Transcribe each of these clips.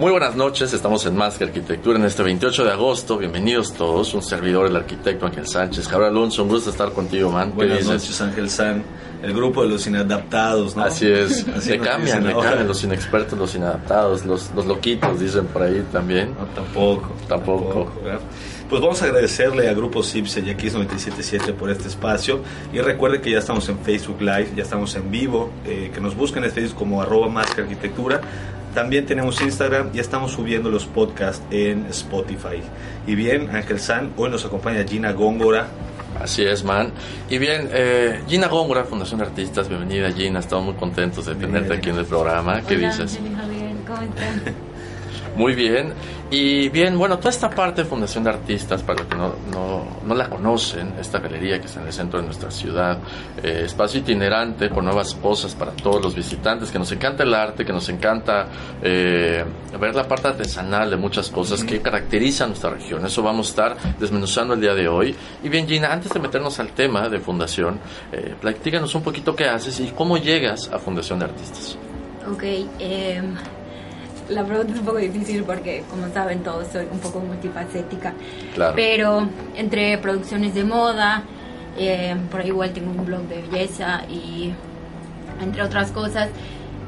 Muy buenas noches, estamos en Más que Arquitectura en este 28 de agosto. Bienvenidos todos, un servidor, el arquitecto Ángel Sánchez. Javier Alonso, un gusto estar contigo, man. ¿Qué Buenas noches, Ángel San. El grupo de los inadaptados, ¿no? Así es, Así se nos cambian, le cambian los inexpertos, los inadaptados, los, los loquitos, dicen por ahí también. No, tampoco. Tampoco. Pues vamos a agradecerle a Grupo Cipse y Kiss 977 por este espacio. Y recuerde que ya estamos en Facebook Live, ya estamos en vivo. eh, que nos busquen en Facebook como arroba más que arquitectura. También tenemos Instagram y estamos subiendo los podcasts en Spotify. Y bien, Ángel San, hoy nos acompaña Gina Góngora. Así es, man. Y bien, eh, Gina Góngora, Fundación de Artistas, bienvenida Gina, estamos muy contentos de tenerte Bien. aquí en el programa. ¿Qué Hola, dices? Javier, ¿cómo están? Muy bien. Y bien, bueno, toda esta parte de Fundación de Artistas, para los que no, no, no la conocen, esta galería que está en el centro de nuestra ciudad, eh, espacio itinerante con nuevas cosas para todos los visitantes, que nos encanta el arte, que nos encanta eh, ver la parte artesanal de muchas cosas que caracterizan nuestra región. Eso vamos a estar desmenuzando el día de hoy. Y bien, Gina, antes de meternos al tema de Fundación, eh, platícanos un poquito qué haces y cómo llegas a Fundación de Artistas. Ok, em, la pregunta es un poco difícil porque, como saben todos, soy un poco multifacética. Claro. Pero entre producciones de moda, em, por ahí igual tengo un blog de belleza y entre otras cosas,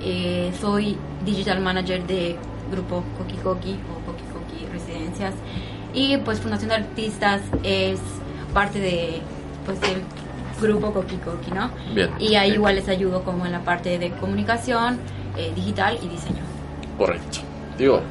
eh, soy digital manager de grupo Coqui Coqui o Coqui Coqui Residencias. Y pues Fundación de Artistas es parte de pues del grupo Coqui Coqui, ¿no? Bien. Y ahí igual les ayudo como en la parte de comunicación, eh, digital y diseño. Correcto. Digo,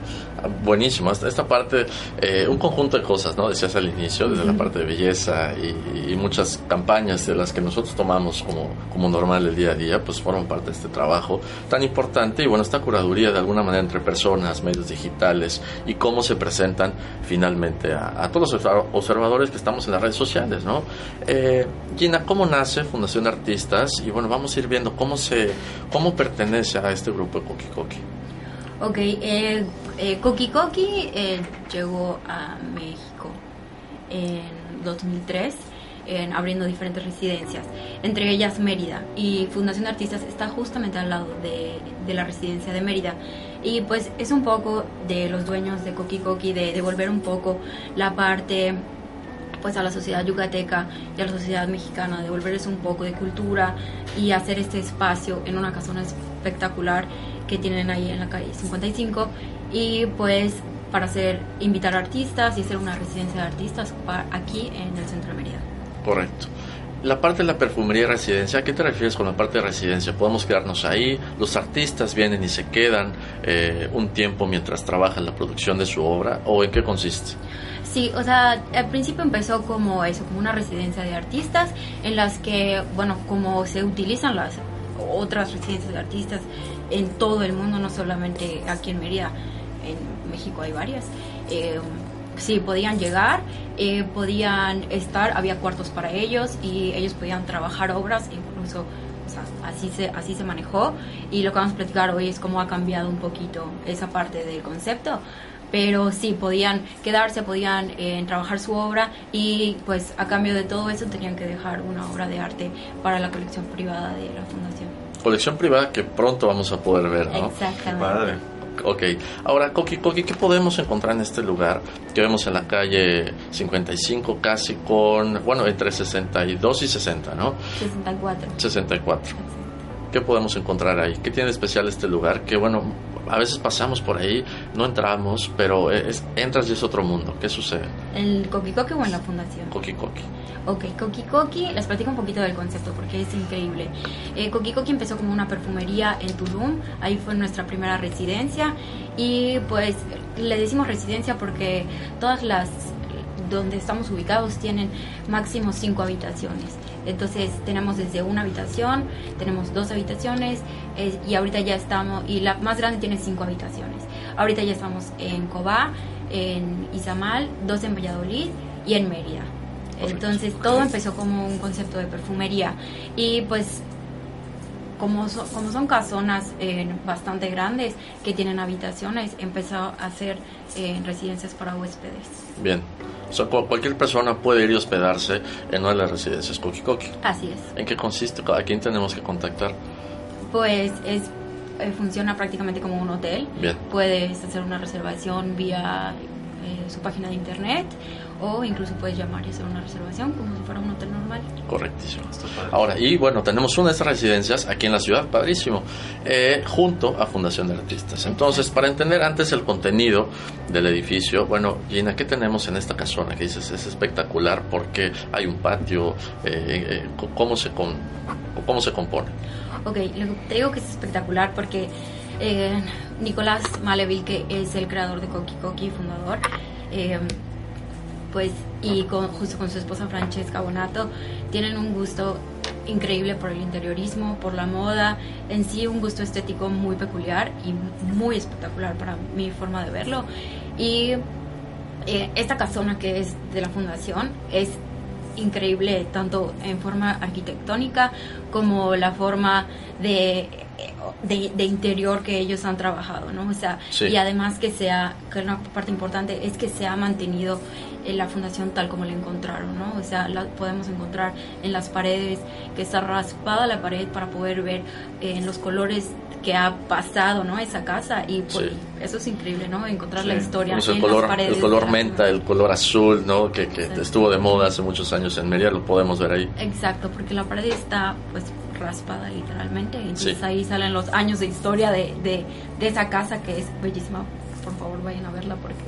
buenísimo. Esta, esta parte, eh, un conjunto de cosas, ¿no? Decías al inicio, desde la parte de belleza y, y muchas campañas de las que nosotros tomamos como, como normal el día a día, pues forman parte de este trabajo tan importante. Y bueno, esta curaduría de alguna manera entre personas, medios digitales y cómo se presentan finalmente a, a todos los observa- observadores que estamos en las redes sociales, ¿no? Eh, Gina, ¿cómo nace Fundación de Artistas? Y bueno, vamos a ir viendo cómo se, cómo pertenece a este grupo de Coqui Coqui. Ok, eh, eh, Coqui Coqui eh, llegó a México en 2003, en, abriendo diferentes residencias, entre ellas Mérida. Y Fundación de Artistas está justamente al lado de, la residencia de Mérida. Y pues es un poco de los dueños de Coqui Coqui de devolver un poco la parte pues a la sociedad yucateca y a la sociedad mexicana, devolverles un poco de cultura y hacer este espacio en una casona espectacular que tienen ahí en la calle 55 y pues para hacer invitar artistas y hacer una residencia de artistas aquí en el centro de Mérida. Correcto. La parte de la perfumería y residencia, ¿a qué te refieres con la parte de residencia? ¿Podemos quedarnos ahí? ¿Los artistas vienen y se quedan eh, un tiempo mientras trabajan la producción de su obra? ¿O en qué consiste? Sí, o sea, al principio empezó como eso, como una residencia de artistas en las que, bueno, como se utilizan las otras residencias de artistas en todo el mundo, no solamente aquí en Mérida, en México hay varias. Eh, sí, podían llegar, eh, podían estar, había cuartos para ellos y ellos podían trabajar obras, incluso o sea, así se, así se manejó y lo que vamos a platicar hoy es cómo ha cambiado un poquito esa parte del concepto pero sí podían quedarse, podían eh, trabajar su obra y pues a cambio de todo eso tenían que dejar una obra de arte para la colección privada de la fundación. Colección privada que pronto vamos a poder ver, ¿no? Exactamente. Padre. Ok, ahora Coqui Coqui, ¿qué podemos encontrar en este lugar que vemos en la calle 55 casi con, bueno, entre 62 y 60, ¿no? 64. 64. ¿Qué podemos encontrar ahí? ¿Qué tiene de especial este lugar? Que bueno, a veces pasamos por ahí, no entramos, pero es, entras y es otro mundo. ¿Qué sucede? ¿En Coqui Coqui o en la fundación? Coqui Coqui. Ok, Coqui Coqui, les platico un poquito del concepto porque es increíble. Eh, Coqui Coqui empezó como una perfumería en Tulum, ahí fue nuestra primera residencia y pues le decimos residencia porque todas las donde estamos ubicados tienen máximo cinco habitaciones. Entonces tenemos desde una habitación, tenemos dos habitaciones y ahorita ya estamos, y la más grande tiene cinco habitaciones. Ahorita ya estamos en Cobá, en Izamal, dos en Valladolid y en Mérida. Entonces todo empezó como un concepto de perfumería y pues como, como son casonas eh, bastante grandes que tienen habitaciones, empezó a hacer eh, residencias para huéspedes. Bien. O sea, cualquier persona puede ir y hospedarse en una de las residencias Coqui Coqui. Así es. ¿En qué consiste? ¿A quién tenemos que contactar? Pues es eh, funciona prácticamente como un hotel. Bien. Puedes hacer una reservación vía su página de internet o incluso puedes llamar y hacer una reservación como si fuera un hotel normal. Correctísimo. Ahora, y bueno, tenemos una de estas residencias aquí en la ciudad, padrísimo, eh, junto a Fundación de Artistas. Entonces, para entender antes el contenido del edificio, bueno, Gina, ¿qué tenemos en esta casona? Que dices, es espectacular porque hay un patio, eh, eh, ¿cómo, se con, ¿cómo se compone? Ok, te digo que es espectacular porque Nicolás Maleville, que es el creador de Coqui Coqui, fundador, pues y con, justo con su esposa Francesca Bonato tienen un gusto increíble por el interiorismo, por la moda, en sí un gusto estético muy peculiar y muy espectacular para mi forma de verlo. Y eh, esta casona que es de la fundación es increíble tanto en forma arquitectónica como la forma de de, interior que ellos han trabajado, ¿no? O sea, y además que sea, que una parte importante es que se ha mantenido en la fundación tal como la encontraron, ¿no? O sea, la podemos encontrar en las paredes, que está raspada la pared para poder ver eh, en los colores que ha pasado, ¿no? Esa casa y pues, eso es increíble, ¿no? Encontrar la historia en el color, las paredes. El color menta, el color azul, ¿no? Que, que estuvo de moda hace muchos años en Mérida, lo podemos ver ahí. Exacto, porque la pared está pues raspada literalmente. Entonces ahí salen los años de historia de, de, esa casa que es bellísima. Por favor, vayan a verla porque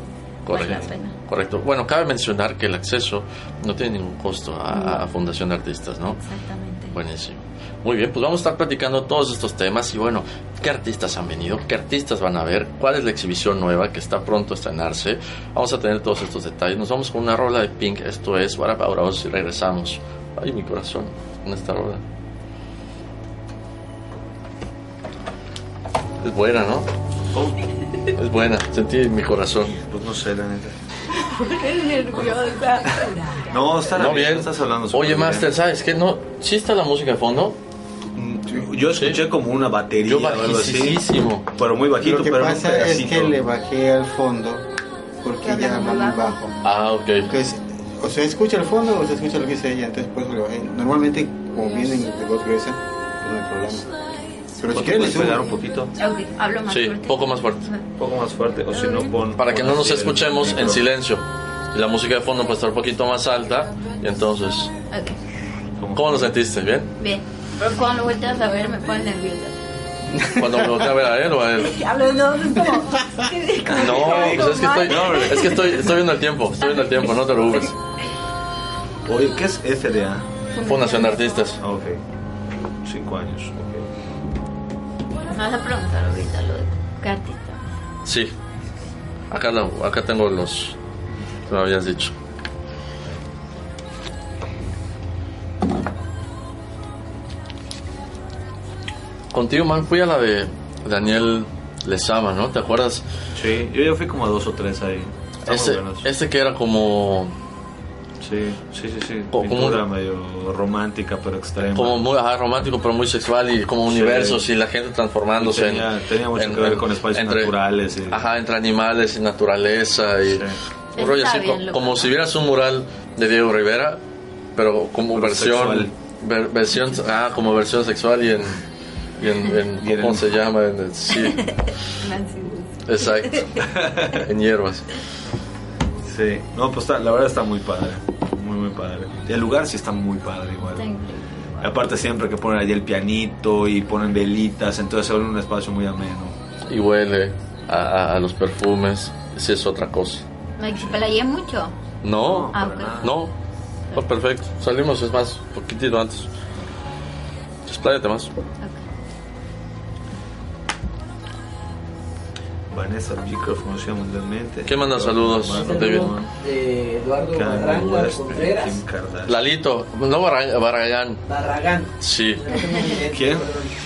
Correcto. Vale la pena. Correcto. Bueno, cabe mencionar que el acceso no tiene ningún costo a, Fundación de Artistas, ¿no? Exactamente. Buenísimo. Muy bien, pues vamos a estar platicando todos estos temas y bueno, ¿qué artistas han venido? ¿Qué artistas van a ver? ¿Cuál es la exhibición nueva que está pronto a estrenarse? Vamos a tener todos estos detalles. Nos vamos con una rola de Pink, esto es Para y regresamos. Ay, mi corazón, en esta rola. Es buena, ¿no? Es buena, sentí en mi corazón. Pues no sé, la neta. No, está no, bien. Estás hablando Oye, Master, ¿sabes qué? No, ¿Sí está la música de fondo? Mm, yo escuché como una batería Yo bajísimo. Pero muy bajito, Lo que pero pasa es que le bajé al fondo porque ya va muy bajo. Ah, ok. Entonces, o se escucha el fondo o se escucha lo que dice ella. Entonces, pues lo bajé. Normalmente, como vienen de voz gruesa, pues no hay problema. Pero si quieres pegar un poquito. Okay, hablo más sí, fuerte. poco más fuerte. Un poco más fuerte, o si no pon... Para que no nos escuchemos en silencio. Y la música de fondo puede estar un poquito más alta. Y entonces... Okay. ¿Cómo lo sentiste? ¿Bien? Bien. Pero cuando volteas a ver me pones nerviosa. ¿Cuando me volteas a ver a él o a él? Hablo, no, pues es que, estoy, es que estoy, estoy viendo el tiempo, estoy viendo el tiempo, no te preocupes. Oye, ¿qué es FDA? Fundación de Artistas. Ah, ok. Cinco años. Me vas a preguntar ahorita lo de qué artista. Sí. Acá, acá tengo los me habías dicho. Contigo, man, fui a la de Daniel Lezama, ¿no? ¿Te acuerdas? Sí, yo ya fui como a dos o tres ahí. Ese, ese que era como Sí, sí, sí, sí. Pintura medio romántica, pero extrema. Como muy romántico, pero muy sexual y como universos y la gente transformándose. tenía, tenía mucho que ver con espacios naturales. Ajá, entre animales y naturaleza. Y un rollo así, como, si vieras un mural de Diego Rivera, pero como versión. versión ah, como versión sexual y en. Y en, ¿Cómo se llama? sí. Exacto. en hierbas. Sí, no, pues la verdad está muy padre padre. Y el lugar sí está muy padre igual. aparte siempre que ponen allí el pianito y ponen velitas, entonces se vuelve un espacio muy ameno. y huele a, los perfumes, sí es otra cosa. ¿Me mucho? No, ah, no, perfecto. Salimos, es más, un poquitito antes. Expláyate más. Vanessa Bicroft conoció mundialmente. ¿Quién manda saludos, David? De Eduardo Barranca Contreras. Lalito, no Barragán. Barragán. Sí. ¿Quién?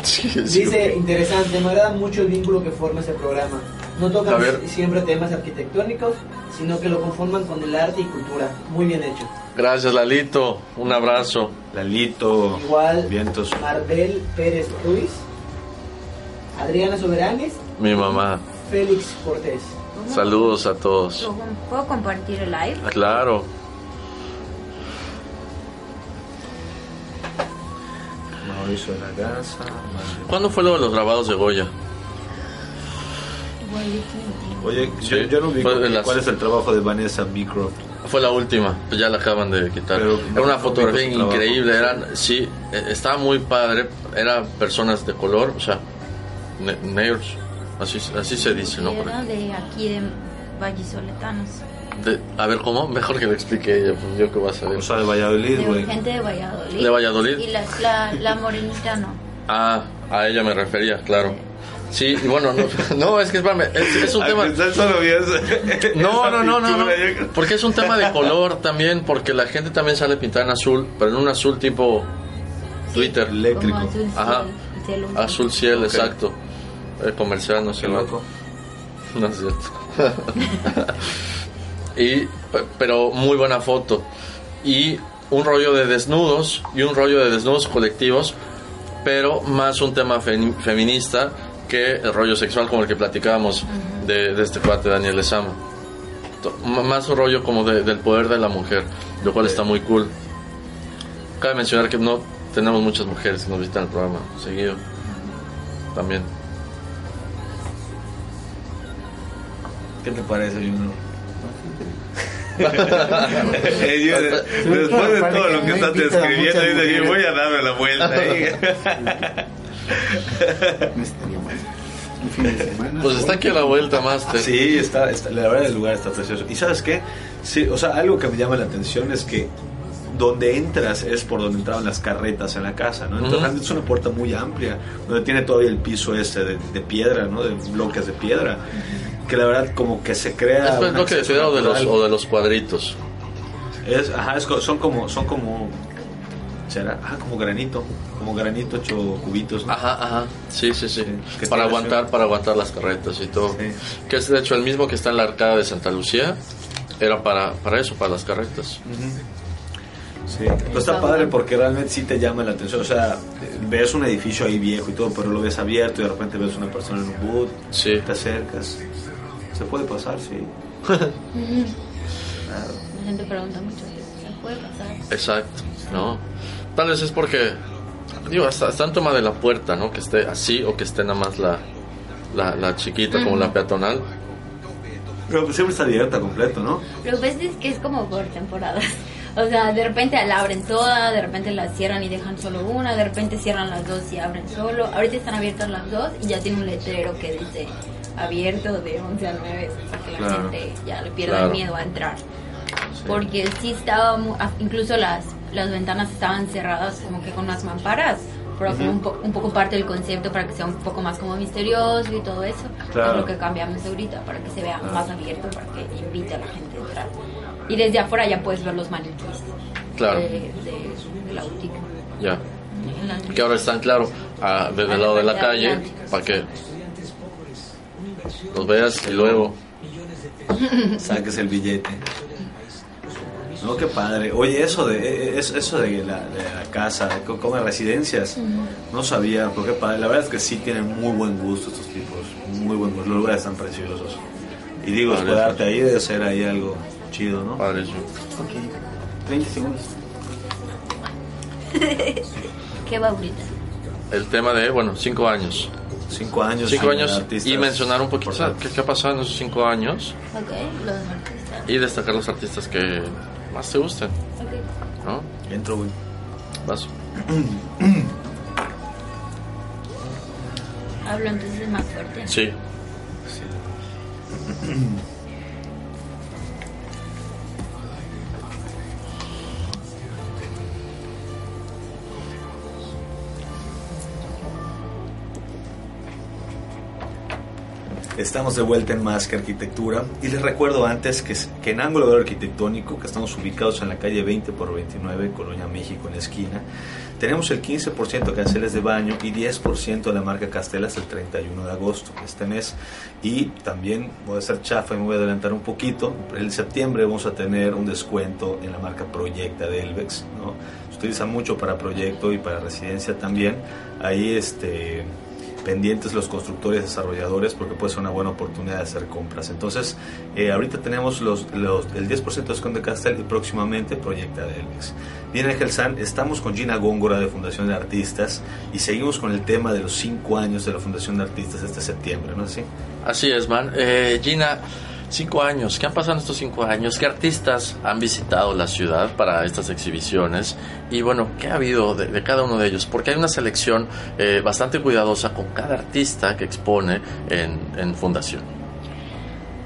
Dice, interesante, me agrada mucho el vínculo que forma ese programa. No tocan siempre temas arquitectónicos, sino que lo conforman con el arte y cultura. Muy bien hecho. Gracias, Lalito. Un abrazo. Lalito. Igual, Vientos. Marbel Pérez Ruiz. Adriana Soberanes. Mi mamá. Félix Cortés. Saludos a todos. ¿Puedo compartir el live? Claro. Mauricio de la Casa. ¿Cuándo fue lo de los grabados de Goya? Oye, yo, no vi cuál es el trabajo de Vanessa Beecroft. Fue la última, pues ya la acaban de quitar. era una fotografía increíble, eran, sí, e, estaba muy padre, eran personas de color, o sea, negros Así, así se dice, ¿no? Era de aquí, de vallisoletanos. De, a ver, ¿cómo? Mejor que lo explique ella, pues yo que voy a saber. O sea, de Valladolid, güey. gente de Valladolid. ¿De Valladolid? Y la, la, la morenita no. Ah, a ella me refería, claro. Sí, y bueno, no, no, es que es, es un tema. no, no, no, no, no, porque es un tema de color también, porque la gente también sale pintada en azul, pero en un azul tipo Twitter. Eléctrico. Azul Ajá. Cielo, azul cielo, exacto. El comercial no se loco. No es cierto. y, pero muy buena foto. Y un rollo de desnudos y un rollo de desnudos colectivos, pero más un tema feminista que el rollo sexual como el que platicábamos de, este cuate Daniel Lezama. Más un rollo como del poder de la mujer, lo cual está muy cool. Cabe mencionar que no tenemos muchas mujeres que nos visitan el programa seguido. También. ¿Qué te parece, Junior? después de todo lo que estás describiendo, dice voy a darme la vuelta. Pues está aquí a la vuelta, más Sí, está, está, la verdad el lugar está precioso. ¿Y sabes qué? Sí, o sea, algo que me llama la atención es que donde entras es por donde entraban las carretas en la casa, ¿no? Entonces es una puerta muy amplia, donde tiene todavía el piso este de, de piedra, ¿no? De bloques de piedra que la verdad como que se crea... Es bloque de ciudad o de los, o de los cuadritos. Es, ajá, son como, son como, será, ajá, como granito, como granito hecho cubitos. Ajá, ajá, sí, sí, sí. para aguantar, para aguantar las carretas y todo. Que es de hecho el mismo que está en la arcada de Santa Lucía, era para, para eso, para las carretas. Sí, pero está padre porque realmente sí te llama la atención. O sea, ves un edificio ahí viejo y todo, pero lo ves abierto y de repente ves una persona en un boot, sí. te acercas. Se puede pasar, sí. claro. La gente pregunta mucho, ¿se puede pasar? Exacto, ¿no? Tal vez es porque, digo, hasta, hasta en toma de la puerta, ¿no? Que esté así o que esté nada más la, la, la chiquita como la peatonal. Pero pues siempre está abierta completo, ¿no? Lo ves es que es como por temporadas. O sea, de repente la abren toda, de repente la cierran y dejan solo una, de repente cierran las dos y abren solo. Ahorita están abiertas las dos y ya tiene un letrero que dice abierto de 11 a 9 para que la gente ya le pierda el miedo a entrar. Porque sí estaba, incluso las, las ventanas estaban cerradas como que con unas mamparas, pero fue un, un, poco parte del concepto para que sea un poco más como misterioso y todo eso. Es lo que cambiamos ahorita, para que se vea más abierto, para que invite a la gente a entrar. Y desde afuera ya puedes ver los maniquíes claro. de, de, la boutique. Ya. Que ahora están, claro, a, desde el lado de la calle, para que los veas y luego saques el billete. No, qué padre. Oye, eso de e, e, eso de la, casa, como residencias, no sabía, pero qué padre. La verdad es que sí tienen muy buen gusto estos tipos, muy buen gusto. Los lugares están preciosos. Y digo, quedarte ahí debe ser ahí algo chido, ¿no? Padre, yo. 30 segundos. ¿Qué va ahorita? El tema de, bueno, 5 años. Cinco años. Cinco años y mencionar un poquito qué, ha pasado en esos cinco años. Ok, los artistas. Y destacar los artistas que más te gusten. ¿No? Entro, güey. Vas. Hablo entonces más fuerte. Sí. Estamos de vuelta en Más que Arquitectura y les recuerdo antes que, que en Ángulo Arquitectónico, que estamos ubicados en la calle 20 por 29, Colonia México, en la esquina, tenemos el 15% de canceles de baño y 10% de la marca Castelas el 31 de agosto este mes. Y también voy a hacer chafa y me voy a adelantar un poquito. En septiembre vamos a tener un descuento en la marca Proyecta de Elvex. ¿no? Se utiliza mucho para proyecto y para residencia también. Ahí este pendientes los constructores desarrolladores porque puede ser una buena oportunidad de hacer compras. Entonces, eh, ahorita tenemos los, el 10% de descuento de Castel y próximamente Proyecta de Elvis. Bien, Ángel San, estamos con Gina Góngora de Fundación de Artistas y seguimos con el tema de los 5 años de la Fundación de Artistas este septiembre, ¿no es así? Así es, man. Eh, Gina, Cinco años. ¿Qué han pasado estos cinco años? ¿Qué artistas han visitado la ciudad para estas exhibiciones? Y bueno, ¿qué ha habido de, cada uno de ellos? Porque hay una selección eh, bastante cuidadosa con cada artista que expone en, en Fundación.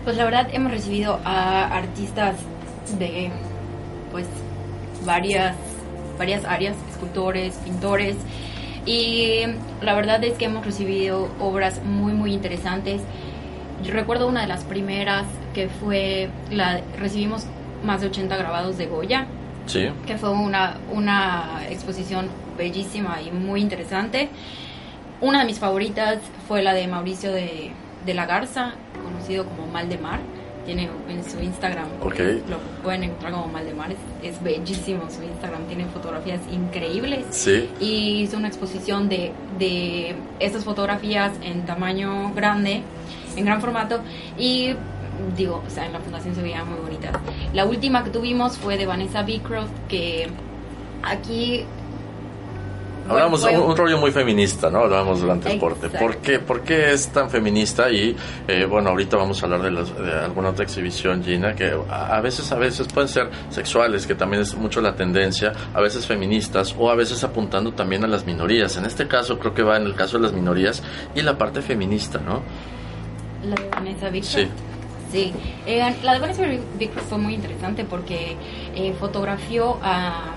Pues la verdad hemos recibido a artistas de pues varias, varias áreas, escultores, pintores. Y la verdad es que hemos recibido obras muy, muy interesantes yo recuerdo una de las primeras que fue, la recibimos más de 80 grabados de Goya. Sí. Que fue una, una exposición bellísima y muy interesante. Una de mis favoritas fue la de Mauricio de, de la Garza, conocido como Mal de Mar. Tiene en su Instagram, okay. lo pueden encontrar como Mal de Mar, es, bellísimo su Instagram, tiene fotografías increíbles. Sí. Y hizo una exposición de, de estas fotografías en tamaño grande en gran formato y digo, o sea, en la fundación se veía muy bonita. La última que tuvimos fue de Vanessa Beecroft, que aquí... Hablamos de un, rollo muy feminista, ¿no? Hablábamos durante el corte. ¿Por qué, ¿Por qué es tan feminista? Y eh, bueno, ahorita vamos a hablar de, de, alguna otra exhibición, Gina, que a, veces, a veces pueden ser sexuales, que también es mucho la tendencia, a veces feministas o a veces apuntando también a las minorías. En este caso creo que va en el caso de las minorías y la parte feminista, ¿no? La de Vanessa Victor. Sí. Eh, la de Vanessa Victor fue muy interesante porque eh, fotografió a,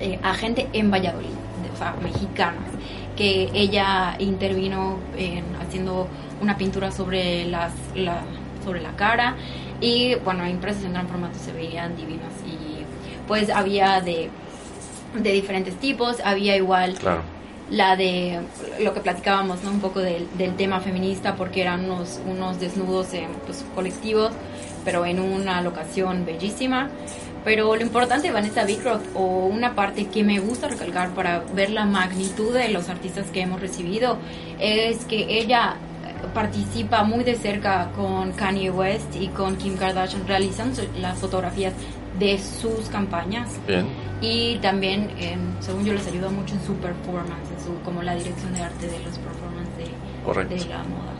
eh, a gente en Valladolid, o sea, mexicanas, que ella intervino en, haciendo una pintura sobre las la, sobre la cara y bueno, impresas en gran formato se veían divinas y pues había de, de diferentes tipos, había igual claro la de lo que platicábamos. Un poco del, tema feminista, porque eran unos, desnudos pues, colectivos, pero en una locación bellísima. Pero lo importante Vanessa Beecroft, o una parte que me gusta recalcar para ver la magnitud de los artistas que hemos recibido, es que ella participa muy de cerca con Kanye West y con Kim Kardashian realizando las fotografías de sus campañas. Bien. Y también, según yo, les ayuda mucho en su performance, en su, como la dirección de arte de los performances de, la moda.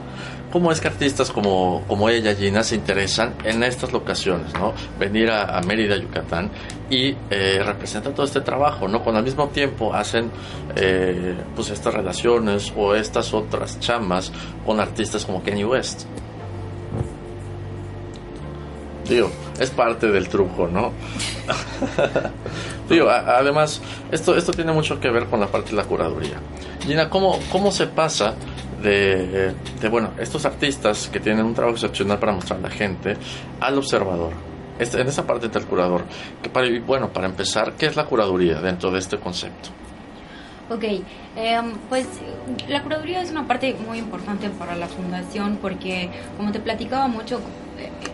¿Cómo es que artistas como, como ella, Gina, se interesan en estas locaciones, ¿no? Venir a, Mérida, Yucatán y eh, representar todo este trabajo, ¿no? Cuando al mismo tiempo hacen eh, pues estas relaciones o estas otras chamas con artistas como Kanye West. Digo, es parte del truco, ¿no? Digo, además, esto, esto tiene mucho que ver con la parte de la curaduría. Gina, ¿cómo, cómo se pasa de, de, bueno, estos artistas que tienen un trabajo excepcional para mostrar a la gente al observador? Este, en esa parte del curador. Que para, bueno, para empezar, ¿qué es la curaduría dentro de este concepto? Ok, em, pues la curaduría es una parte muy importante para la fundación porque, como te platicaba mucho,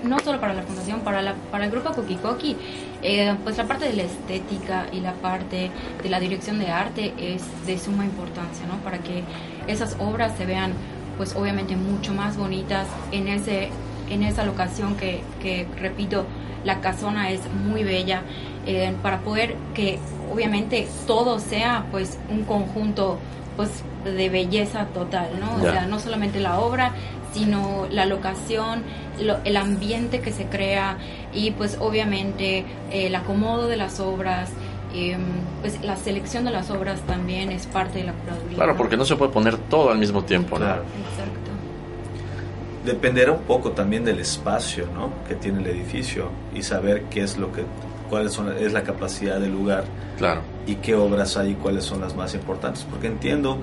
no solo para la fundación, para, la, para el grupo Kokikoki, eh, pues la parte de la estética y la parte de la dirección de arte es de suma importancia, ¿no? Para que esas obras se vean, pues obviamente mucho más bonitas en, ese, en esa locación que, que repito, la casona es muy bella, eh, para poder que obviamente todo sea pues un conjunto pues de belleza total, ¿no? O sea, no solamente la obra, sino la locación, el ambiente que se crea y pues obviamente el acomodo de las obras, em, pues la selección de las obras también es parte de la curaduría. Claro, porque no se puede poner todo al mismo tiempo, ¿no? Exacto. Dependerá un poco también del espacio ¿no? que tiene el edificio y saber qué es lo que cuál son, es la capacidad del lugar claro. y qué obras hay y cuáles son las más importantes. Porque entiendo,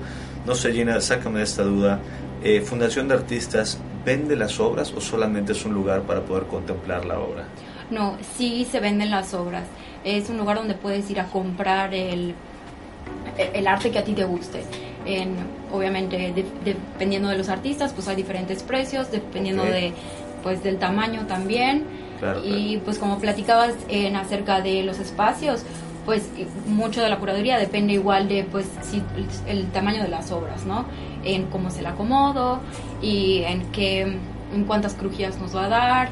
no sé Gina, sácame de esta duda, eh, Fundación de Artistas vende las obras o solamente es un lugar para poder contemplar la obra? No, sí se venden las obras. Es un lugar donde puedes ir a comprar el, el arte que a ti te guste. En, obviamente, dependiendo de los artistas, pues hay diferentes precios, dependiendo de, pues, del tamaño también. Y pues como platicabas en acerca de los espacios, pues mucho de la curaduría depende igual de pues si, el tamaño de las obras, ¿no? En cómo se la acomodo y en qué en cuántas crujías nos va a dar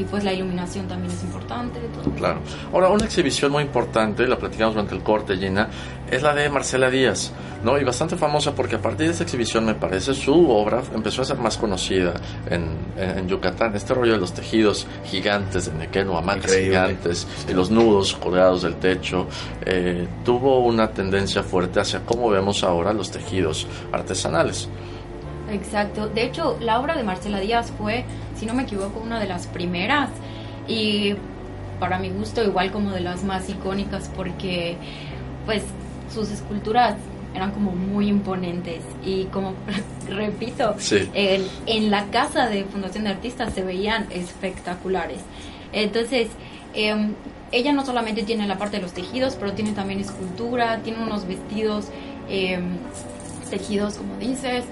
y pues la iluminación también es importante. Todo. Claro. Ahora, una exhibición muy importante, la platicamos durante el corte, Gina, es la de Marcela Díaz, ¿no? Y bastante famosa porque a partir de esa exhibición, me parece, su obra empezó a ser más conocida en, en, Yucatán. Este rollo de los tejidos gigantes de nequeno, hamacas gigantes y los nudos colgados del techo, eh, tuvo una tendencia fuerte hacia cómo vemos ahora los tejidos artesanales. Exacto. De hecho, la obra de Marcela Díaz fue si no me equivoco, una de las primeras y para mi gusto igual como de las más icónicas porque pues sus esculturas eran como muy imponentes y como repito, en, la casa de Fundación de Artistas se veían espectaculares. Entonces, em, ella no solamente tiene la parte de los tejidos, pero tiene también escultura, tiene unos vestidos em, tejidos, como dices,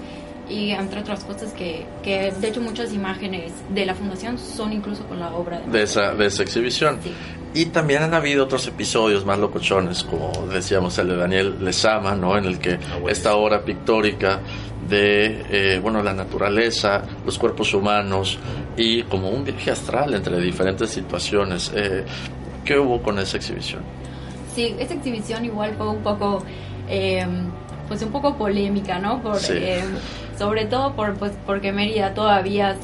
y entre otras cosas que, que, de hecho muchas imágenes de la fundación son incluso con la obra de, esa, de esa exhibición. Y también han habido otros episodios más locochones, como decíamos el de Daniel Lezama, ¿no? en el que ah, esta obra pictórica de eh, bueno la naturaleza, los cuerpos humanos y como un viaje astral entre diferentes situaciones. Eh, ¿Qué hubo con esa exhibición? Sí, esa exhibición igual fue un poco... Eh, pues un poco polémica, ¿no? Por, eh, sobre todo por, pues, porque Mérida todavía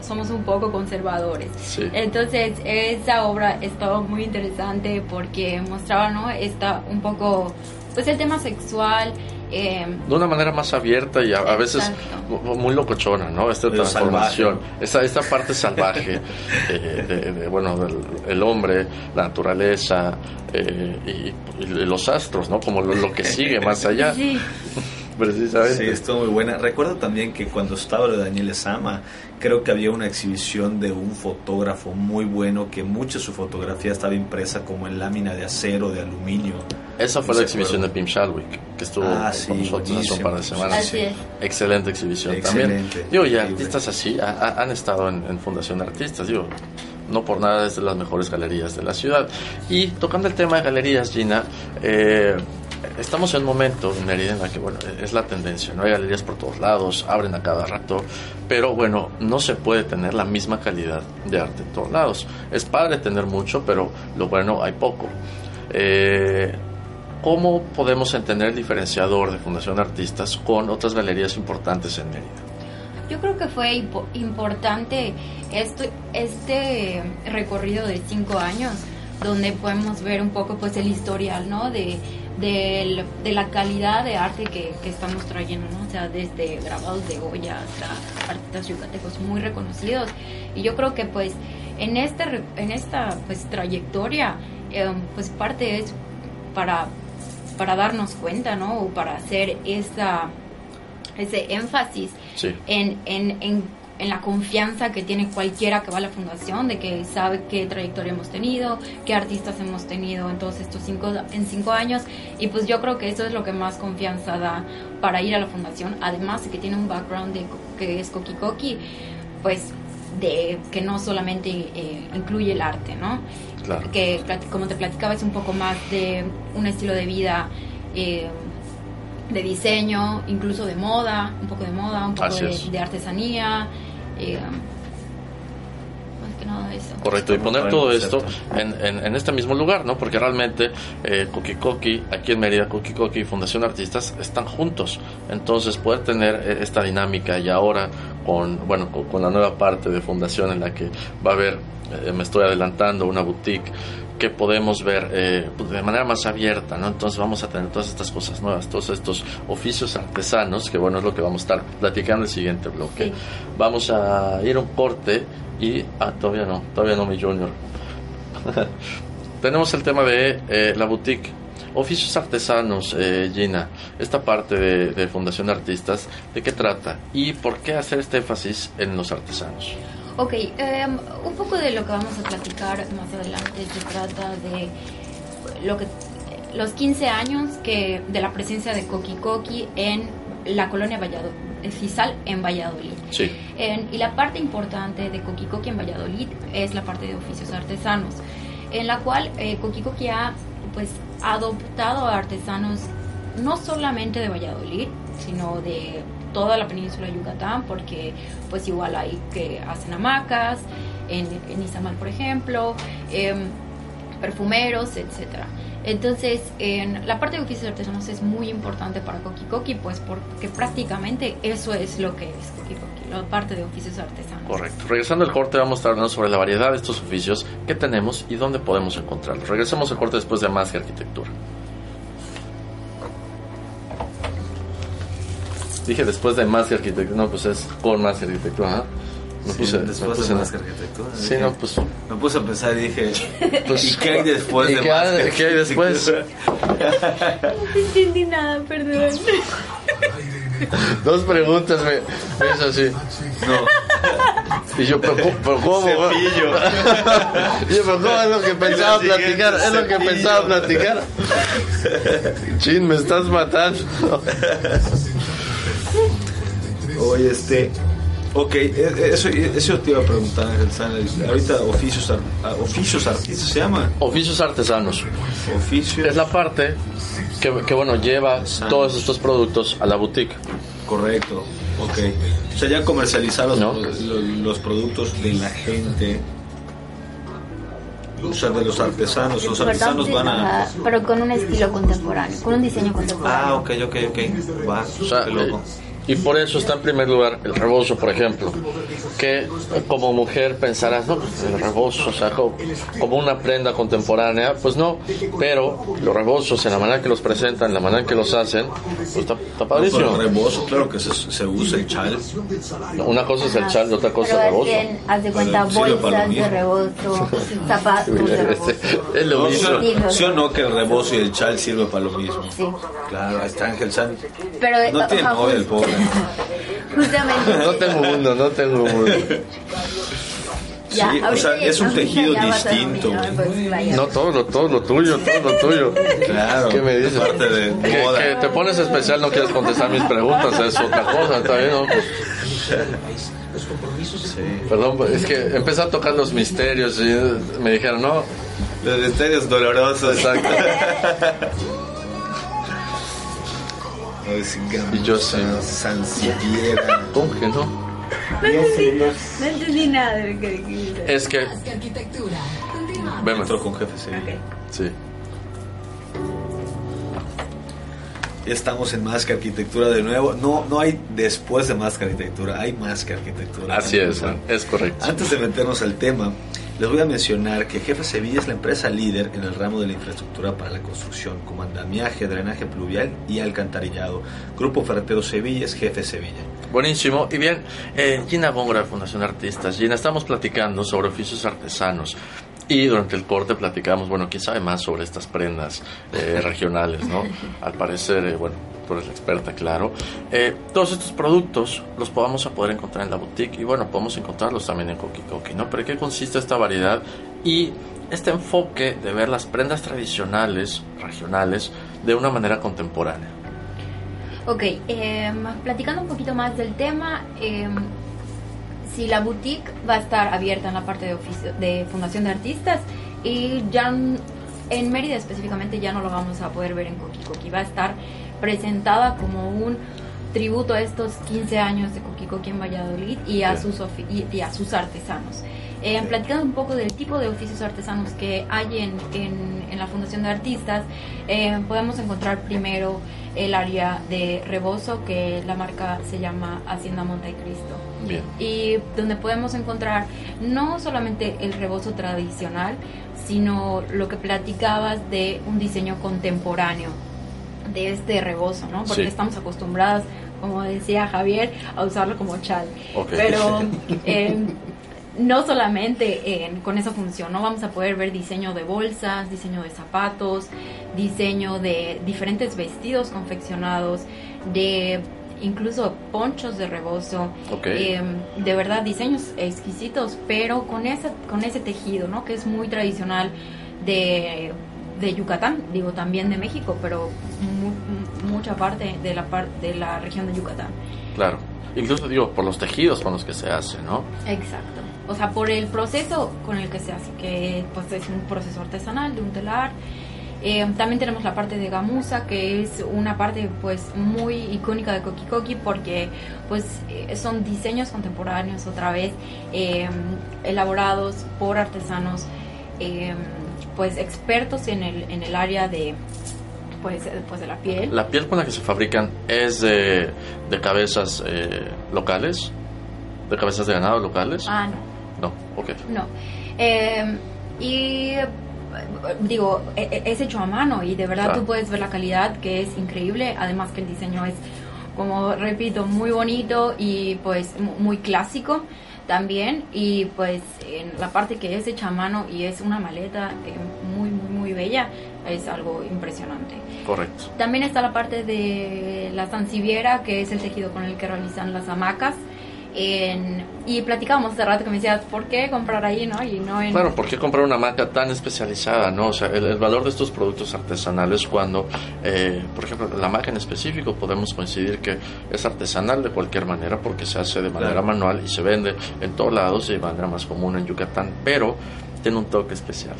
somos un poco conservadores. Entonces, esa obra estaba muy interesante porque mostraba, ¿no? Está un poco, pues el tema sexual. Eh, de una manera más abierta y a, veces muy locochona, ¿no? Esta transformación, esta, esta parte salvaje eh, de, bueno, del el hombre, la naturaleza eh, y, los astros, ¿no? Como lo, que sigue más allá. Sí. Precisamente. Sí, estuvo muy buena. Recuerdo también que cuando estaba lo de Daniel Esama, creo que había una exhibición de un fotógrafo muy bueno que mucha de su fotografía estaba impresa como en lámina de acero, de aluminio. Esa fue la exhibición de Pim Shalwick, que estuvo ah, con nosotros hace un par de semanas. Excelente exhibición Excelente. también. Digo, y artistas así han estado en, en Fundación de Artistas, digo no por nada es de las mejores galerías de la ciudad. Y tocando el tema de galerías, Gina, eh, estamos en un momento en Mérida en la que, bueno, es la tendencia, no hay galerías por todos lados, abren a cada rato, pero bueno, no se puede tener la misma calidad de arte en todos lados. Es padre tener mucho, pero lo bueno hay poco. Eh, ¿Cómo podemos entender el diferenciador de Fundación Artistas con otras galerías importantes en Mérida? Yo creo que fue importante este, este recorrido de cinco años donde podemos ver un poco pues el historial, ¿no? De, de, la calidad de arte que, estamos trayendo, ¿no? O sea, desde grabados de Goya hasta artistas yucatecos muy reconocidos. Y yo creo que pues en, este, en esta pues trayectoria, em, pues parte es para, para darnos cuenta, ¿no? O para hacer esa, ese énfasis en, en, en en la confianza que tiene cualquiera que va a la fundación, de que sabe qué trayectoria hemos tenido, qué artistas hemos tenido en todos estos cinco, en cinco años. Y pues yo creo que eso es lo que más confianza da para ir a la fundación. Además de que tiene un background de, que es Koki Koki, pues de que no solamente eh, incluye el arte, ¿no? Claro. Que como te platicaba es un poco más de un estilo de vida. Eh, de diseño, incluso de moda, un poco de moda, un poco de, artesanía. Eh, Correcto, y poner todo esto en, en, este mismo lugar, ¿no? Porque realmente eh, aquí en Mérida, Koki Koki y Fundación Artistas están juntos. Entonces, poder tener eh, esta dinámica y ahora con, bueno, con, la nueva parte de fundación en la que va a haber, eh, me estoy adelantando, una boutique que podemos ver eh, pues, de manera más abierta, ¿no? Entonces vamos a tener todas estas cosas nuevas, todos estos oficios artesanos, que bueno, es lo que vamos a estar platicando en el siguiente bloque. Vamos a ir un corte y... Ah, todavía no, todavía no, mi junior. Tenemos el tema de eh, la boutique. Oficios artesanos, eh, Gina, esta parte de, de Fundación Artistas, ¿de qué trata? ¿Y por qué hacer este énfasis en los artesanos? Ok, em, un poco de lo que vamos a platicar más adelante se trata de lo que los 15 años que de la presencia de Coqui Coqui en la colonia Valladolid, Fisal en Valladolid. Sí. y la parte importante de Coqui Coqui en Valladolid es la parte de oficios artesanos, en la cual eh, Coqui Coqui ha pues adoptado a artesanos no solamente de Valladolid, sino de toda la península de Yucatán, porque pues igual hay que hacen hamacas, en, en Izamal por ejemplo, em, perfumeros, etcétera. Entonces, en la parte de oficios artesanos es muy importante para Coqui Coqui, pues porque prácticamente eso es lo que es Coqui Coqui, la parte de oficios artesanos. Correcto. Regresando al corte, vamos a hablando sobre la variedad de estos oficios que tenemos y dónde podemos encontrarlos. Regresamos al corte después de más que arquitectura. Dije después de más que arquitectura. No, pues es con más que arquitectura. ¿no? Me puse, después de más que arquitectura. Sí, no, pues. Me puse a pensar y dije. Pues, ¿Y qué hay después de qué, más hay, ¿qué hay después? no entendí nada, perdón. Dos preguntas me, me hizo así. No. Y yo, pero, pero ¿cómo? Cepillo. y yo, pero ¿cómo es lo que pensaba platicar? Es lo que pensaba platicar. Chin, me estás matando. Oye, este. Ok, e, e, eso, eso te iba a preguntar, Ángel Ahorita oficios, oficios artistas se llama. Oficios artesanos. Oficios. Es la parte que, que bueno, lleva todos estos productos a la boutique. Correcto, ok. O sea, ya comercializar los, los, productos de la gente. O sea, de los artesanos. Los artesanos van a. Pero con un estilo contemporáneo, con un diseño contemporáneo. Ah, ok, ok, ok. Va, o sea, loco. Y por eso está en primer lugar el rebozo, por ejemplo, que como mujer pensarás, no, pues el rebozo, o sea, como, una prenda contemporánea, pues no, pero los rebozos, en la manera que los presentan, en la manera que los hacen, pues está, padrísimo. el rebozo, claro que se, se, usa el chal. Una cosa es el chal y otra cosa es el rebozo. haz de cuenta, bolsas de rebozo, zapatos de rebozo. Es lo mismo. ¿Sí o no que el rebozo y el chal sirve para lo mismo? Sí. Claro, está Ángel San. Pero, no tiene novia el pobre. Justamente. No tengo mundo, no tengo mundo. sí, o sea, es un tejido distinto. no, todo lo, todo lo tuyo, todo lo tuyo. Claro. ¿Qué me dices? Parte de que, que, te pones especial, no quieres contestar mis preguntas, es otra cosa, está bien, ¿no? Sí. Perdón, es que empecé a tocar los misterios y me dijeron, no. Los misterios dolorosos. Exacto. y yo soy Sanciera. ¿Cómo que no? No entendí, no entendí nada de lo que dijiste. Es que. Vemos. con jefe, sí. Sí. Ya estamos en Más que Arquitectura de nuevo. No, no hay después de Más que Arquitectura, hay Más que Arquitectura. Así es, es correcto. Antes de meternos al tema, les voy a mencionar que Jefe Sevilla es la empresa líder en el ramo de la infraestructura para la construcción, como andamiaje, drenaje pluvial y alcantarillado. Grupo Ferretero Sevilla es Jefe Sevilla. Buenísimo. Y bien, eh, Gina Góngora, Fundación Artistas. Gina, estamos platicando sobre oficios artesanos. Y durante el corte platicamos, bueno, quién sabe más sobre estas prendas eh, regionales, ¿no? Al parecer, eh, bueno, tú eres la experta, claro. Eh, todos estos productos los podamos a poder encontrar en la boutique y bueno, podemos encontrarlos también en Coqui Coqui, ¿no? Pero ¿qué consiste esta variedad? Y este enfoque de ver las prendas tradicionales, regionales, de una manera contemporánea. Ok, em, platicando un poquito más del tema, em, si la boutique va a estar abierta en la parte de, oficio, de Fundación de Artistas y ya en Mérida específicamente ya no lo vamos a poder ver en Coqui Coqui, va a estar presentada como un tributo a estos 15 años de Coquicoqui en Valladolid y a, sus, y, a sus artesanos. Eh, platicando un poco del tipo de oficios artesanos que hay en, en, la Fundación de Artistas, eh, podemos encontrar primero el área de rebozo, que la marca se llama Hacienda Montecristo. Bien. Y donde podemos encontrar no solamente el rebozo tradicional, sino lo que platicabas de un diseño contemporáneo de este rebozo, ¿no? Porque estamos acostumbradas, como decía Javier, a usarlo como chal. Pero eh, no solamente con esa función, ¿no? Vamos a poder ver diseño de bolsas, diseño de zapatos, diseño de diferentes vestidos confeccionados, de incluso ponchos de rebozo, em, de verdad diseños exquisitos, pero con ese, con ese tejido, ¿no? Que es muy tradicional de, de Yucatán, digo también de México, pero mucha parte de la, de la región de Yucatán. Claro, incluso digo por los tejidos con los que se hace, ¿no? Exacto, o sea, por el proceso con el que se hace, que pues es un proceso artesanal de un telar eh, también tenemos la parte de gamuza, que es una parte pues muy icónica de Koki porque pues eh, son diseños contemporáneos otra vez eh, elaborados por artesanos pues expertos en el, en el área de pues, pues de la piel. ¿La piel con la que se fabrican es de, de cabezas locales? ¿De cabezas de ganado locales? Ah, no. No, ok. No. y digo, e, e, es hecho a mano y de verdad tú puedes ver la calidad que es increíble, además que el diseño es, como repito, muy bonito y pues muy clásico también y pues en la parte que es hecha a mano y es una maleta eh, muy muy muy bella es algo impresionante. Correcto. También está la parte de la sanciviera que es el tejido con el que realizan las hamacas y platicábamos hace rato que me decías, ¿por qué comprar ahí, no? Y no en... Claro, ¿por qué comprar una marca tan especializada, no? O sea, el, valor de estos productos artesanales cuando, eh, por ejemplo, la marca en específico podemos coincidir que es artesanal de cualquier manera porque se hace de manera manual y se vende en todos lados y de manera más común en Yucatán, pero tiene un toque especial.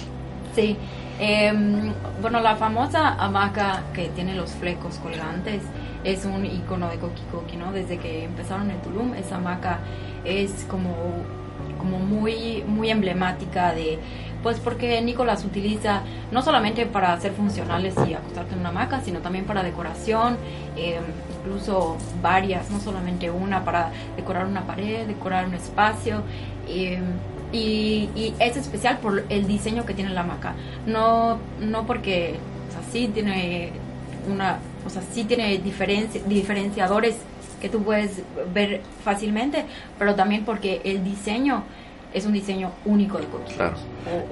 Sí. Em, bueno, la famosa hamaca que tiene los flecos colgantes es un icono de Koki Koki, ¿no? Desde que empezaron en Tulum, esa hamaca es como, como muy, muy emblemática de, pues porque Nicolás utiliza no solamente para ser funcionales y acostarte en una hamaca, sino también para decoración, em, incluso varias, no solamente una, para decorar una pared, decorar un espacio. Em, y, y, es especial por el diseño que tiene la hamaca, no, no porque así tiene una o sea, sí tiene diferenciadores que tú puedes ver fácilmente, pero también porque el diseño es un diseño único de Coqui. Claro.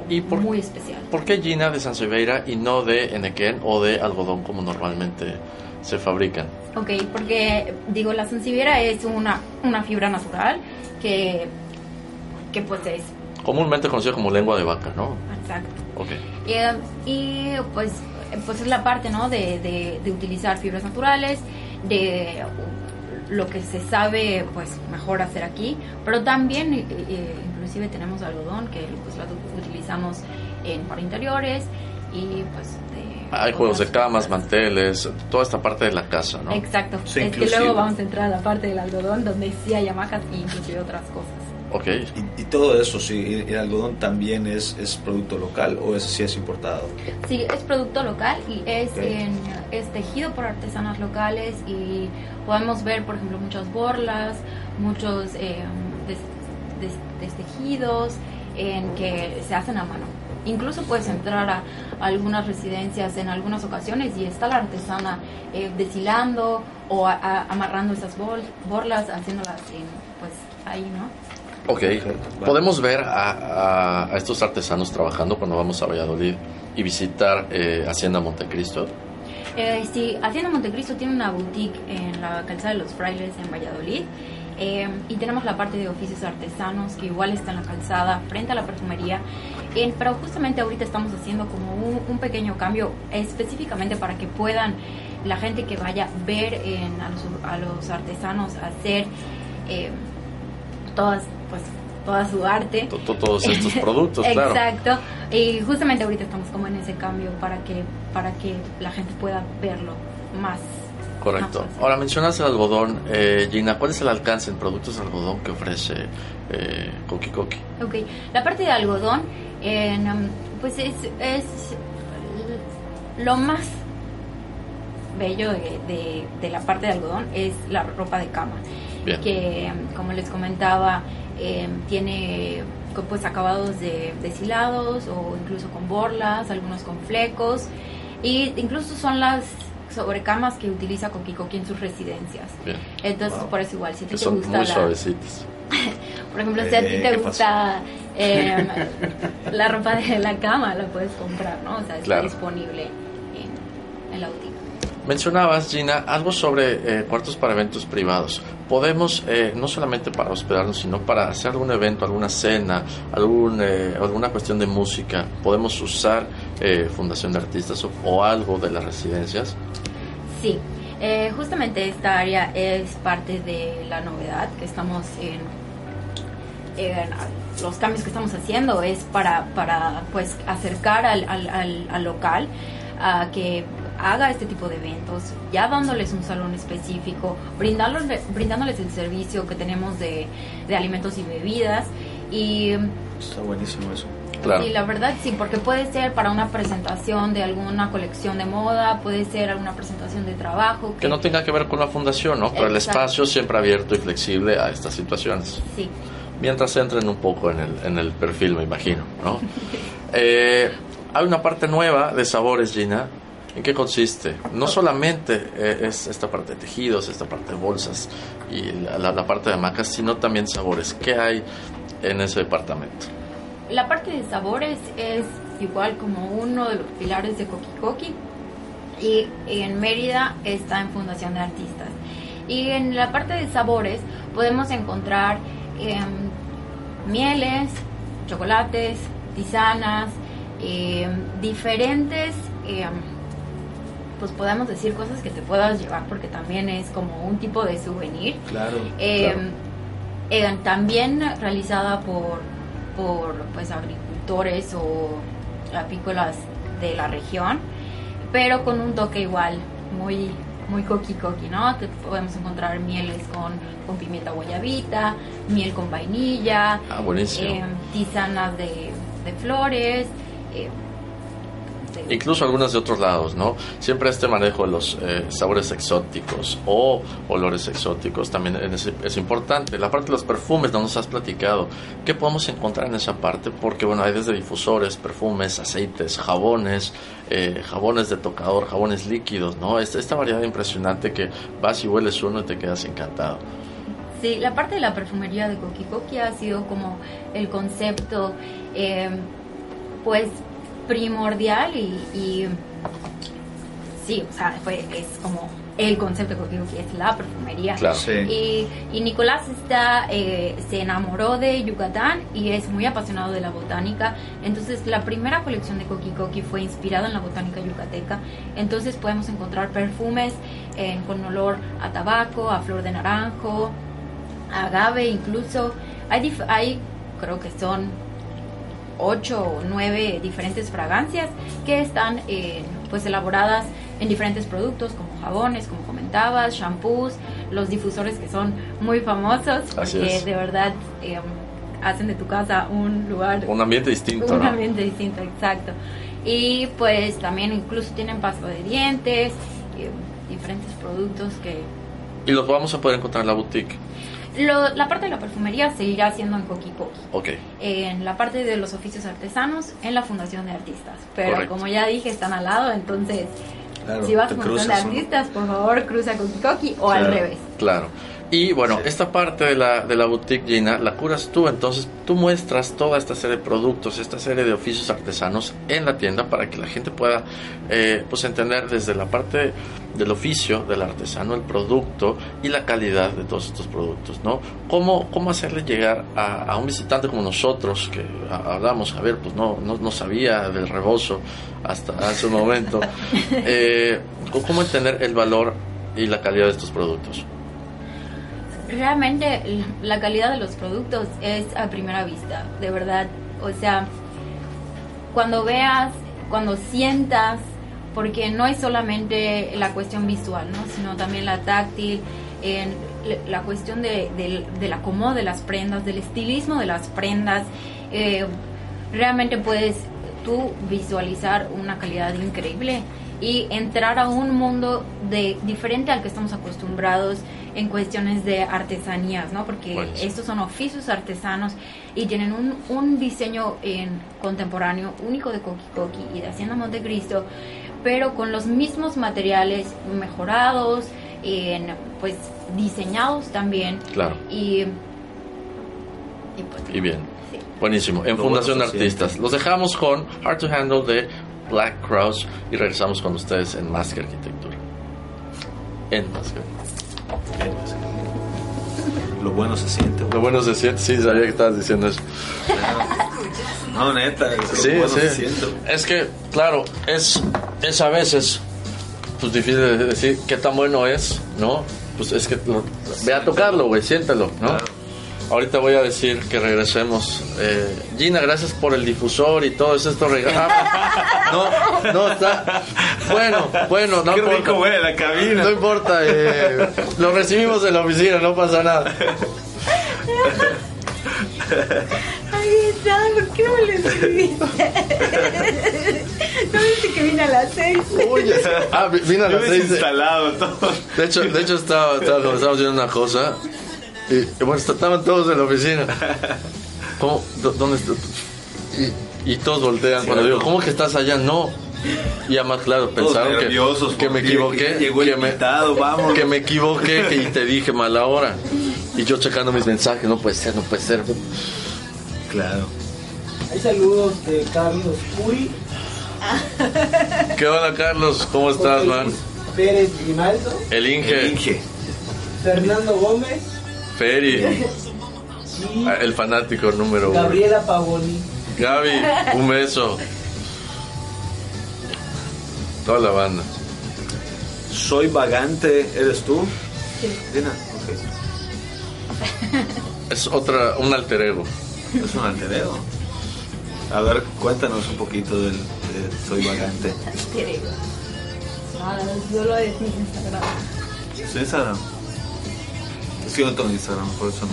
y muy especial. ¿Por qué Gina de Sanseveira y no de Enequén o de algodón como normalmente se fabrican? Ok, porque digo, la Sanseveira es una, una fibra natural que, que pues es... Comúnmente conocida como lengua de vaca, ¿no? Exacto. Ok. y, y pues pues es la parte ¿no? de, de, utilizar fibras naturales, de lo que se sabe pues mejor hacer aquí, pero también eh, eh, inclusive tenemos algodón que pues lo utilizamos en para interiores y pues hay juegos de camas, manteles, toda esta parte de la casa, ¿no? Exacto. es que luego vamos a entrar a la parte del algodón donde sí hay hamacas e inclusive otras cosas. Ok. Y, todo eso, sí, el algodón también es, es producto local o es, sí es importado. Sí, es producto local y es, es tejido por artesanos locales y podemos ver, por ejemplo, muchas borlas, muchos eh, destejidos en que se hacen a mano. Incluso puedes entrar a, algunas residencias en algunas ocasiones y está la artesana eh, deshilando o amarrando esas borlas, haciéndolas pues ahí, ¿no? Ok, podemos ver a, estos artesanos trabajando cuando vamos a Valladolid y visitar eh, Hacienda Montecristo. Eh, sí, Hacienda Montecristo tiene una boutique en la calzada de los frailes en Valladolid. Eh, y tenemos la parte de oficios artesanos que igual está en la calzada frente a la perfumería pero justamente ahorita estamos haciendo como un, pequeño cambio específicamente para que puedan la gente que vaya ver en, a, los, a los artesanos hacer todas pues toda su arte. Todos estos productos, claro. Exacto. Y justamente ahorita estamos como en ese cambio para que para que la gente pueda verlo más Correcto. Ahora mencionas el algodón. Eh, Gina, ¿cuál es el alcance en productos de algodón que ofrece eh, Koki Koki? Ok, la parte de algodón, um, pues es, es lo más bello de, de, la parte de algodón es la ropa de cama. Que, como les comentaba, eh, tiene pues acabados de deshilados o incluso con borlas, algunos con flecos y incluso son las sobrecamas que utiliza Kokikoki en sus residencias. Entonces, por eso igual, si te son gusta muy suavecitos. por ejemplo, si a ti te gusta eh, la ropa de la cama, la puedes comprar, ¿no? O sea, está disponible en, en la boutique. Mencionabas, Gina, algo sobre eh, cuartos para eventos privados. Podemos, eh, no solamente para hospedarnos, sino para hacer algún evento, alguna cena, algún, eh, alguna cuestión de música, podemos usar Fundación de Artistas o, algo de las residencias. Sí, justamente esta área es parte de la novedad que estamos en, los cambios que estamos haciendo es para, para pues acercar al, al, al local a que haga este tipo de eventos, ya dándoles un salón específico, brindándoles, brindándoles el servicio que tenemos de, alimentos y bebidas. Y, Está buenísimo eso. Y la verdad sí, porque puede ser para una presentación de alguna colección de moda, puede ser alguna presentación de trabajo. Que, no tenga que ver con la fundación, ¿no? Pero el espacio siempre abierto y flexible a estas situaciones. Sí. Mientras entren un poco en el, en el perfil, me imagino, ¿no? eh, hay una parte nueva de sabores, Gina, ¿En qué consiste? No solamente eh, es esta parte de tejidos, esta parte de bolsas y la, parte de hamacas, sino también sabores. ¿Qué hay en ese departamento? La parte de sabores es igual como uno de los pilares de Coqui Coqui y en Mérida está en Fundación de Artistas. Y en la parte de sabores podemos encontrar em, mieles, chocolates, tisanas, em, diferentes em, pues podamos decir cosas que te puedas llevar porque también es como un tipo de souvenir. Claro. Eh, eh, también realizada por, por pues agricultores o apícolas de la región, pero con un toque igual muy muy coqui coqui, ¿no? Te podemos encontrar mieles con, con pimienta guayabita, miel con vainilla, ah. Eh, tisanas de, de flores, incluso algunas de otros lados, ¿no? Siempre este manejo de los eh, sabores exóticos o olores exóticos también es, importante. La parte de los perfumes no nos has platicado. ¿Qué podemos encontrar en esa parte? Porque, bueno, hay desde difusores, perfumes, aceites, jabones, eh, jabones de tocador, jabones líquidos, ¿no? Esta, esta variedad impresionante que vas y hueles uno y te quedas encantado. Sí, la parte de la perfumería de Coqui Coqui ha sido como el concepto, eh, pues primordial y, sí, o sea, fue, es como el concepto que que es la perfumería. Y, y, Nicolás está, eh, se enamoró de Yucatán y es muy apasionado de la botánica. Entonces, la primera colección de Coqui Coqui fue inspirada en la botánica yucateca. Entonces, podemos encontrar perfumes eh, con olor a tabaco, a flor de naranjo, a agave incluso. Hay, hay creo que son ocho o nueve diferentes fragancias que están eh, pues elaboradas en diferentes productos como jabones, como comentabas, shampoos, los difusores que son muy famosos porque de verdad eh, hacen de tu casa un lugar un ambiente distinto un ambiente distinto exacto. Y pues también incluso tienen pasta de dientes eh, diferentes productos que y los vamos a poder encontrar en la boutique la parte de la perfumería seguirá siendo en Coqui Ok. En la parte de los oficios artesanos, en la Fundación de Artistas. Pero como ya dije, están al lado, entonces si vas a Fundación de Artistas, por favor, cruza Coqui o al revés. Claro. Y bueno, esta parte de la, de la boutique Gina la curas tú, entonces tú muestras toda esta serie de productos, esta serie de oficios artesanos en la tienda para que la gente pueda eh, pues entender desde la parte del oficio del artesano, el producto y la calidad de todos estos productos, ¿no? ¿Cómo, cómo hacerle llegar a, un visitante como nosotros, que hablamos, a ver, pues no, no, sabía del rebozo hasta hace un momento, eh, cómo entender el valor y la calidad de estos productos? Realmente la calidad de los productos es a primera vista, de verdad. O sea, cuando veas, cuando sientas porque no es solamente la cuestión visual, ¿no? sino también la táctil, en la cuestión de, del acomodo de las prendas, del estilismo de las prendas. Eh, realmente puedes tú visualizar una calidad increíble y entrar a un mundo de diferente al que estamos acostumbrados en cuestiones de artesanías, ¿no? Porque estos son oficios artesanos y tienen un, un diseño en contemporáneo único de Coqui Coqui y de Hacienda Montecristo, pero con los mismos materiales mejorados, en, pues diseñados también. Claro. Y, y, pues, bien. Buenísimo. En Fundación Artistas. Los dejamos con Hard to Handle de Black Cross y regresamos con ustedes en Más que Arquitectura. En Más Lo bueno se siente. Lo bueno se siente, sí, sabía que estabas diciendo eso. No, neta, es sí, sí. Es que, claro, es, es a veces pues difícil de decir qué tan bueno es, ¿no? Pues es que ve a tocarlo, güey, siéntelo, ¿no? Ahorita voy a decir que regresemos. Eh, Gina, gracias por el difusor y todo eso, esto regalado. No, no, está. Bueno, bueno, no Qué rico huele la cabina. No importa, eh, lo recibimos en la oficina, no pasa nada. Ahí está, ¿por qué no me lo escribiste? No viste que vine a las seis. Oye, ah, vine a las seis. instalado todo. De hecho, de hecho estaba, estaba, estábamos haciendo una cosa y, bueno, estaban todos en la oficina. ¿Cómo? ¿Dónde está? Y, y todos voltean cuando digo, ¿cómo que estás allá? No. Y además, claro, pensaron que, que me equivoqué. Llegó el que, me, vamos. que me equivoqué que, y te dije mala hora. Y yo checando mis mensajes, no puede ser, no puede ser. Claro. Hay saludos de Carlos Puri. ¿Qué onda, Carlos? ¿Cómo estás, man? Pérez Grimaldo. El Inge. El Inge. Fernando Gómez. Feri. El fanático número uno. Gabriela Pavoni. Gaby, un beso. Toda la banda. Soy vagante, ¿eres tú? Sí. Dina, Es otra, un alter ego. Es un alter ego. A ver, cuéntanos un poquito del Soy vagante. Alter ego. Nada, yo lo en Instagram. ¿Sí, Instagram? Sí, no tengo Instagram, por eso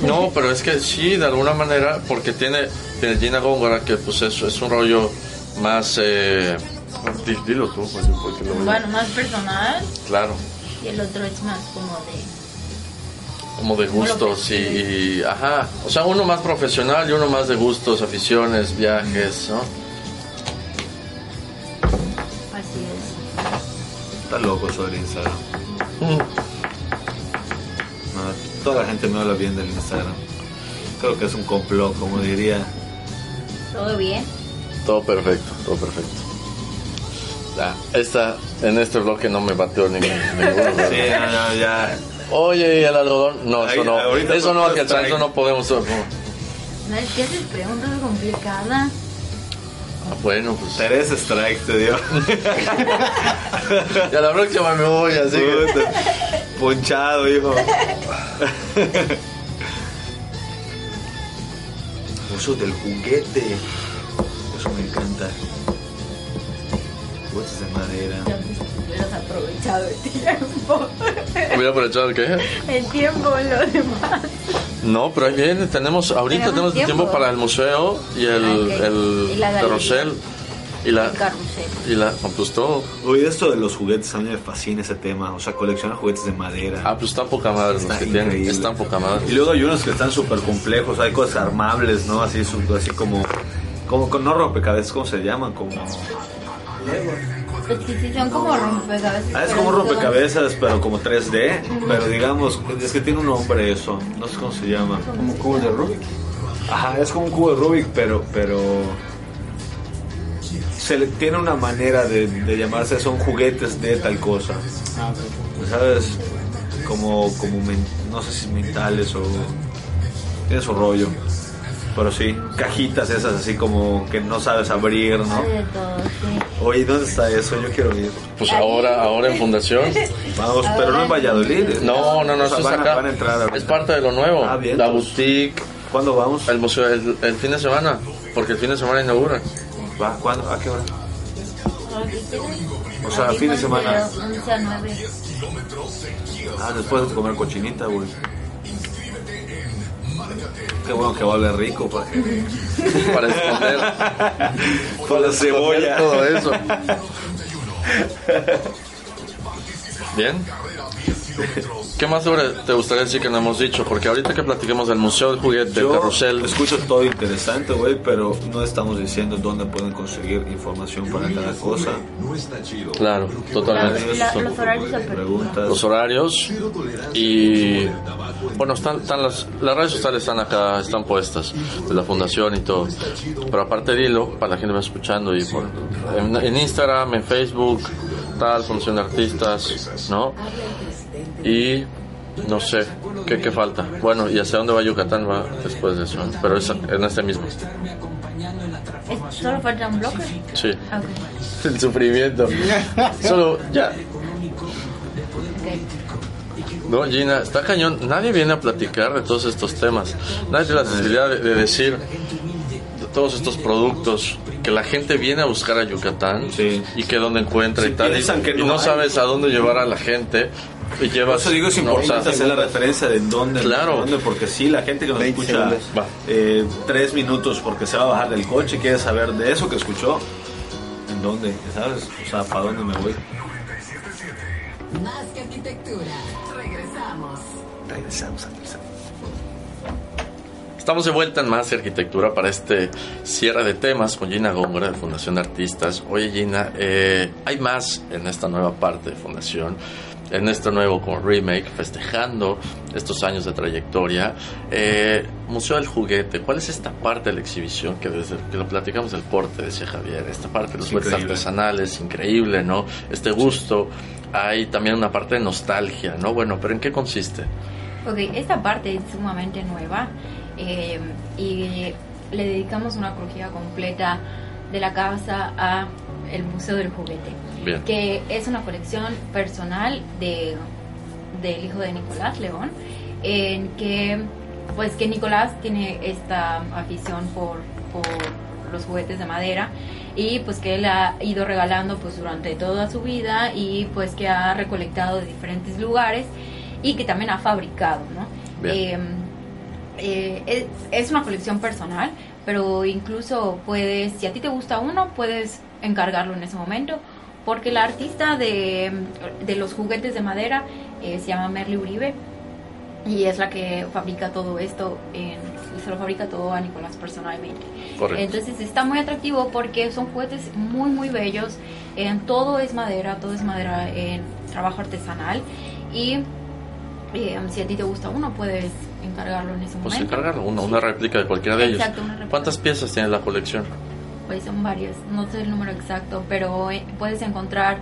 no. No, pero es que sí, de alguna manera, porque tiene, tiene Gina Góngora, que pues es, es un rollo más... Eh, dilo tú, pues, porque lo Bueno, más personal. Claro. Y el otro es más como de como de gustos y, ajá, o sea, uno más profesional y uno más de gustos, aficiones, viajes, ¿no? Así es. Está loco sobre Instagram. Mm. Toda la gente me habla bien del Instagram. Creo que es un complot, como diría. ¿Todo bien? Todo perfecto, todo perfecto. Ya, esta, en este bloque no me batió ningún, ninguno. sí, no, ya Oye, ¿y el algodón? No, eso no. Eso no, que eso no podemos. No. ¿Qué haces preguntas complicadas? Ah, bueno, pues. Tres strikes te dio. y a la próxima me voy, así. Ponchado, hijo. Uso del juguete. Eso me encanta. Juguetes de madera hubieras aprovechado el tiempo. ¿Hubiera aprovechado el qué? El tiempo, lo demás. No, pero ahí viene, tenemos, ahorita tenemos, tiempo. tiempo. para el museo y el, el, y la carrusel. Y la, y la, pues todo. Oye, esto de los juguetes, a mí me fascina ese tema. O sea, coleccionar juguetes de madera. Ah, pues están poca madre los que tienen. Están poca madre. Y luego hay unos que están súper complejos. Hay cosas armables, ¿no? Así, así como, como, no rompecabezas, ¿cómo se llaman? Como son como rompecabezas. Ah, es como rompecabezas, pero como 3D. Pero digamos, es que tiene un nombre eso. No sé cómo se llama. ¿Como un cubo de Rubik? Ajá, es como un cubo de Rubik, pero. pero se le tiene una manera de, de llamarse, son juguetes de tal cosa. Ah, ¿Sabes? Como, como no sé si mentales o. Tiene su rollo pero sí, cajitas esas así como que no sabes abrir, ¿no? Oye, ¿dónde está eso? Yo quiero ir. Pues ahora, ahora en Fundación. Vamos, pero no en Valladolid. No, no, no, eso es acá. es parte de lo nuevo. Ah, bien, la boutique. ¿Cuándo vamos? El museo, el, fin de semana, porque el fin de semana inaugura. ¿Va? ¿Cuándo? ¿A qué hora? O sea, fin de semana. Ah, después de comer cochinita, güey. Qué bueno que vale rico para, para esconder. para la cebolla. Todo eso. Bien. ¿Qué más sobre te gustaría decir que no hemos dicho? Porque ahorita que platiquemos del Museo del Juguete, Yo Carrusel... escucho todo interesante, güey, pero no estamos diciendo dónde pueden conseguir información para cada cosa. Claro, totalmente. los horarios Preguntas. Los horarios y... Bueno, están, están las, las redes sociales están acá, están puestas, de la fundación y todo. Pero aparte dilo, para la gente que va escuchando, y por, en, en Instagram, en Facebook, tal, Fundación de Artistas, ¿no? Y no sé, ¿qué, ¿qué, falta? Bueno, ¿y hacia dónde va Yucatán? Va después de eso, pero es en este mismo. ¿Solo falta un bloque? Sí. El sufrimiento. Solo, ya. No, Gina, está cañón. Nadie viene a platicar de todos estos temas. Nadie tiene la sensibilidad de, de decir de todos estos productos que la gente viene a buscar a Yucatán sí. y que donde encuentra y tal. Y, no, y no sabes a dónde llevar a la gente. Y llevas, Por eso digo, es importante hacer la referencia de dónde, claro. dónde, porque sí, la gente que nos escucha eh, tres minutos porque se va a bajar del coche quiere saber de eso que escuchó, en dónde, ¿sabes? O sea, ¿para dónde me voy? Más que arquitectura, regresamos. Regresamos, regresamos. Estamos de vuelta en Más Arquitectura para este cierre de temas con Gina Góngora de Fundación de Artistas. Oye Gina, eh, hay más en esta nueva parte de Fundación, en este nuevo como remake, festejando estos años de trayectoria. Eh, Museo del Juguete, ¿cuál es esta parte de la exhibición que desde que lo platicamos del corte, decía Javier, esta parte de los juguetes artesanales, increíble, ¿no? Este gusto. Hay también una parte de nostalgia, ¿no? Bueno, pero ¿en qué consiste? Ok, esta parte es sumamente nueva. Eh, y le dedicamos una croquilla completa de la casa a el Museo del Juguete, Bien. que es una colección personal de del hijo de Nicolás León, en que pues que Nicolás tiene esta afición por, por los juguetes de madera y pues que él ha ido regalando pues durante toda su vida y pues que ha recolectado de diferentes lugares y que también ha fabricado, ¿no? Eh, eh, es, es, una colección personal, pero incluso puedes, si a ti te gusta uno, puedes encargarlo en ese momento, porque la artista de, de los juguetes de madera eh, se llama Merly Uribe y es la que fabrica todo esto, en, se lo fabrica todo a Nicolás personalmente. Correcto. Entonces está muy atractivo porque son juguetes muy, muy bellos, en todo es madera, todo es madera en trabajo artesanal y eh, si a ti te gusta uno, puedes encargarlo en ese Pues momento. encargarlo, una, una réplica de cualquiera de ellos. Exacto, una réplica. ¿Cuántas piezas tiene la colección? Pues son varias, no sé el número exacto, pero eh, puedes encontrar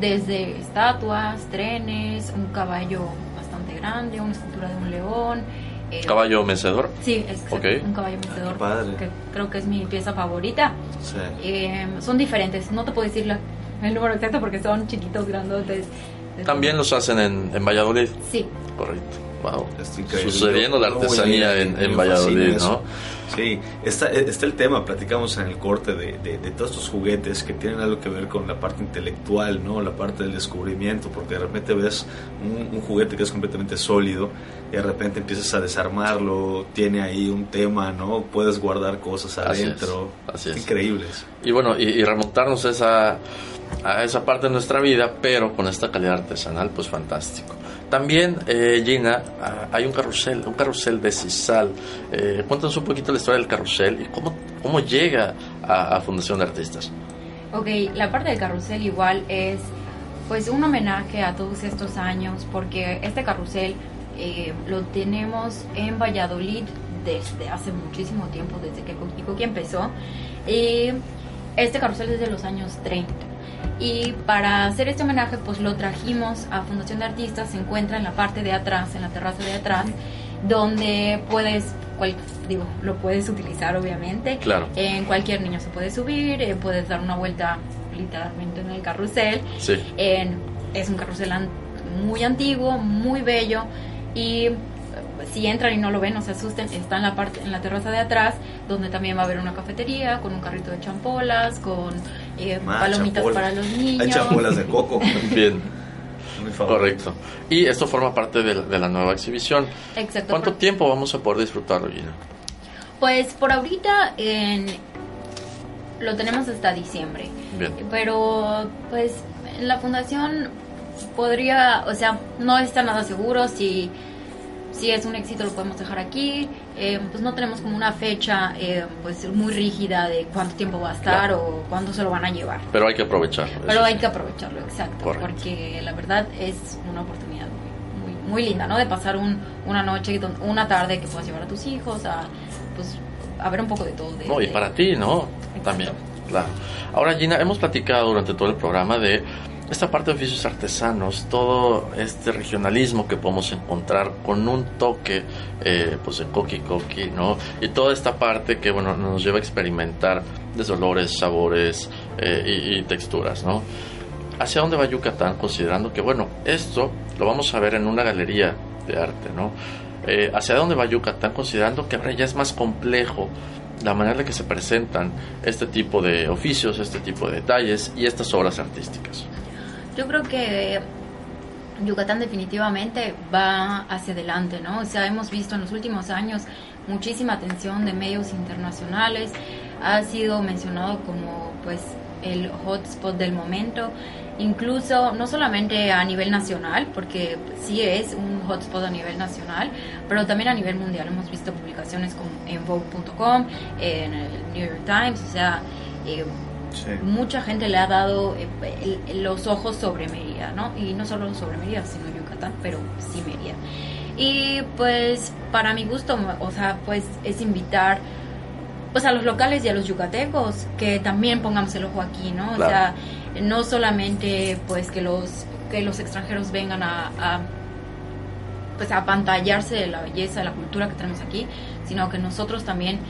desde estatuas, trenes, un caballo bastante grande, una escultura de un león. eh, ¿Caballo mecedor? Sí, es un caballo mecedor, Padre. que creo que es mi pieza favorita. Sí. Eh, son diferentes, no te puedo decir la- el número exacto porque son chiquitos, grandotes. También los hacen en, en Valladolid. Sí, Correcto. Wow. Sucediendo la artesanía en, Valladolid. ¿no? Sí, está, está el tema, platicamos en el corte de, de, de todos estos juguetes que tienen algo que ver con la parte intelectual, ¿no? La parte del descubrimiento, porque de repente ves un, un juguete que es completamente sólido y de repente empiezas a desarmarlo, tiene ahí un tema, ¿no? Puedes guardar cosas Así es, adentro. así es. Increíble eso. Y bueno, y, y remontarnos a esa, a esa parte de nuestra vida, pero con esta calidad artesanal, pues fantástico. También, eh, Gina, ah, hay un carrusel, un carrusel de Cisal. Eh, cuéntanos un poquito la historia del carrusel y cómo, cómo llega a, Fundación de Artistas. Ok, la parte del carrusel igual es pues un homenaje a todos estos años porque este carrusel eh, lo tenemos en Valladolid desde hace muchísimo tiempo, desde que Coqui Coqui empezó. Y este carrusel es de los años 30. Y para hacer este homenaje, pues lo trajimos a Fundación de Artistas, se encuentra en la parte de atrás, en la terraza de atrás, donde puedes, cual- digo, lo puedes utilizar obviamente. Claro. En cualquier niño se puede subir, eh, puedes dar una vuelta literalmente en el carrusel. Sí. En- es un carrusel an- muy antiguo, muy bello y eh, si entran y no lo ven, no se asusten, está en la parte en la terraza de atrás, donde también va a haber una cafetería con un carrito de champolas, con eh, palomitas para los niños. Hay de coco. Bien. Correcto. Y esto forma parte de la, nueva exhibición. Exacto. ¿Cuánto tiempo vamos a poder disfrutarlo, Gina? Pues por ahorita en, lo tenemos hasta diciembre. Bien. Pero pues la fundación podría, o sea, no está nada seguro si si es un éxito lo podemos dejar aquí, eh, pues no tenemos como una fecha eh, pues muy rígida de cuánto tiempo va a estar o cuándo se lo van a llevar. Pero hay que aprovecharlo. Pero hay que aprovecharlo, exacto, porque la verdad es una oportunidad muy, muy, linda, ¿no? De pasar un, una noche, una tarde que puedas llevar a tus hijos a, pues, a ver un poco de todo. no, y para ti, ¿no? También, claro. Ahora, Gina, hemos platicado durante todo el programa de esta parte de oficios artesanos, todo este regionalismo que podemos encontrar con un toque eh, pues de coqui coqui, ¿no? Y toda esta parte que bueno nos lleva a experimentar de olores, sabores eh, y, texturas, ¿no? ¿Hacia dónde va Yucatán? Considerando que bueno, esto lo vamos a ver en una galería de arte, ¿no? Eh, ¿Hacia dónde va Yucatán? Considerando que ahora ya es más complejo la manera en que se presentan este tipo de oficios, este tipo de detalles y estas obras artísticas. Yo creo que Yucatán definitivamente va hacia adelante, ¿no? O sea, hemos visto en los últimos años muchísima atención de medios internacionales, ha sido mencionado como pues el hotspot del momento, incluso no solamente a nivel nacional, porque sí es un hotspot a nivel nacional, pero también a nivel mundial. Hemos visto publicaciones como en Vogue.com, en el New York Times, o sea, eh, Mucha gente le ha dado eh, los ojos sobre Mérida, ¿no? Y no solo sobre Mérida, sino Yucatán, pero sí Mérida. Y pues para mi gusto, o sea, pues es invitar pues a los locales y a los yucatecos que también pongamos el ojo aquí, ¿no? O sea, no solamente pues que los que los extranjeros vengan a, a pues a pantallarse de la belleza, de la cultura que tenemos aquí, sino que nosotros también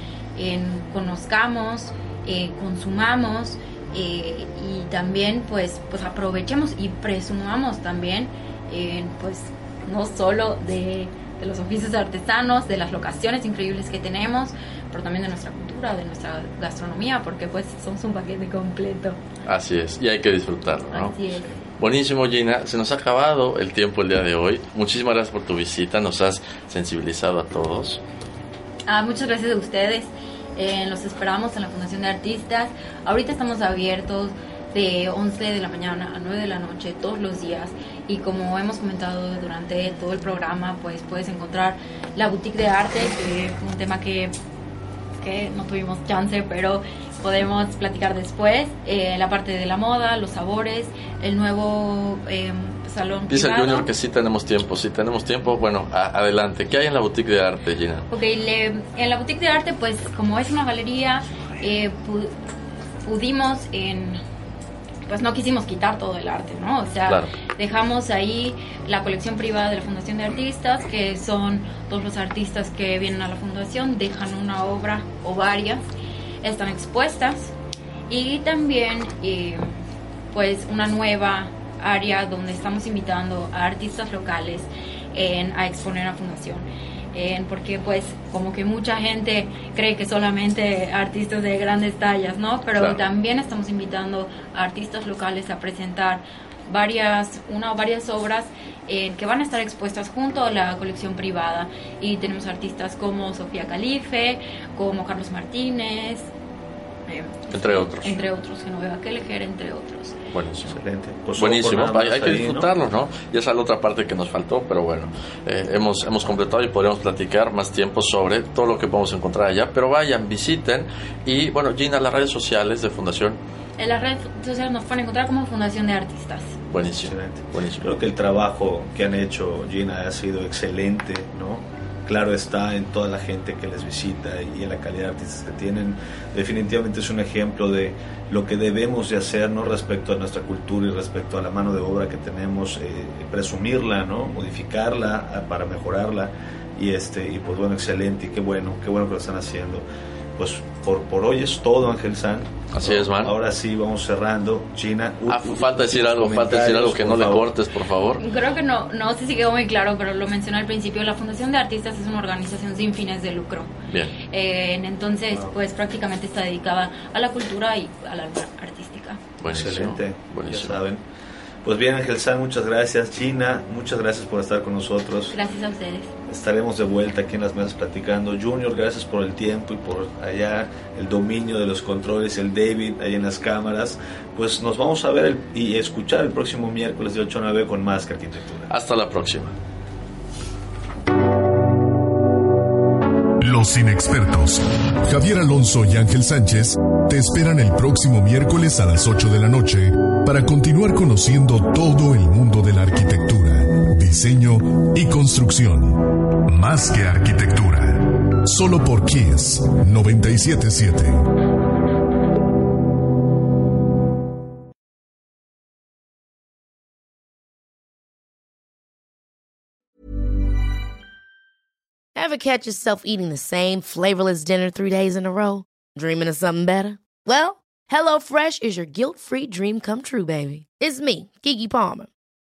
conozcamos eh, consumamos eh, y también pues, pues aprovechemos y presumamos también eh, pues no solo de, los oficios artesanos, de las locaciones increíbles que tenemos, pero también de nuestra cultura, de nuestra gastronomía, porque pues somos un paquete completo. Así es, y hay que disfrutarlo, ¿no? Buenísimo Gina, se nos ha acabado el tiempo el día de hoy. Muchísimas gracias por tu visita, nos has sensibilizado a todos. Ah, muchas gracias a ustedes. Eh, los esperamos en la Fundación de Artistas. Ahorita estamos abiertos de 11 de la mañana a 9 de la noche todos los días y como hemos comentado durante todo el programa pues puedes encontrar la boutique de arte que es un tema que, que no tuvimos chance pero podemos platicar después eh, la parte de la moda los sabores el nuevo eh, Dice el Junior que sí tenemos tiempo, sí tenemos tiempo. Bueno, adelante. ¿Qué hay en la boutique de arte, Gina? Ok, en la boutique de arte, pues como es una galería, eh, pudimos en pues no quisimos quitar todo el arte, ¿no? O sea, dejamos ahí la colección privada de la Fundación de Artistas, que son todos los artistas que vienen a la fundación, dejan una obra o varias, están expuestas, y también eh, pues una nueva área donde estamos invitando a artistas locales a exponer a Fundación. porque pues como que mucha gente cree que solamente artistas de grandes tallas, ¿no? Pero también estamos invitando a artistas locales a presentar varias, una o varias obras que van a estar expuestas junto a la colección privada. Y tenemos artistas como Sofía Calife, como Carlos Martínez, entre otros. Entre otros, Genoveva Kelleher, entre otros. Buenísimo. Excelente. Pues Buenísimo. Hay, que disfrutarlo, ¿no? Y esa es la otra parte que nos faltó, pero bueno, eh, hemos, hemos completado y podríamos platicar más tiempo sobre todo lo que podemos encontrar allá. Pero vayan, visiten. Y bueno, Gina, las redes sociales de Fundación. En las redes sociales nos pueden encontrar como Fundación de Artistas. Buenísimo. Buenísimo. Creo que el trabajo que han hecho, Gina, ha sido excelente, ¿no? claro está en toda la gente que les visita y en la calidad de artistas que tienen. Definitivamente es un ejemplo de lo que debemos de hacer ¿no? respecto a nuestra cultura y respecto a la mano de obra que tenemos, eh, presumirla, ¿no? modificarla ah, para mejorarla y este y pues bueno excelente y qué bueno qué bueno que lo están haciendo pues por, por hoy es todo, Ángel San. Así es, man. Ahora sí, vamos cerrando. China. ah, falta decir algo, falta decir algo que no le cortes, por favor. Creo que no, no sé si quedó muy claro, pero lo mencioné al principio. La Fundación de Artistas es una organización sin fines de lucro. Bien. Eh, entonces, pues prácticamente está dedicada a la cultura y a la artística. Buenísimo. Excelente. Buenísimo. Ya saben. Pues bien, Ángel San, muchas gracias. China, muchas gracias por estar con nosotros. Gracias a ustedes. Estaremos de vuelta aquí en las mesas platicando. Junior, gracias por el tiempo y por allá el dominio de los controles, el David ahí en las cámaras. Pues nos vamos a ver y escuchar el próximo miércoles de 8 a 9 con más que arquitectura. Hasta la próxima. Los inexpertos, Javier Alonso y Ángel Sánchez, te esperan el próximo miércoles a las 8 de la noche para continuar conociendo todo el mundo de la arquitectura, diseño y construcción. Más que arquitectura. Solo por Kiss 977. Ever catch yourself eating the same flavorless dinner three days in a row? Dreaming of something better? Well, HelloFresh is your guilt-free dream come true, baby. It's me, Kiki Palmer.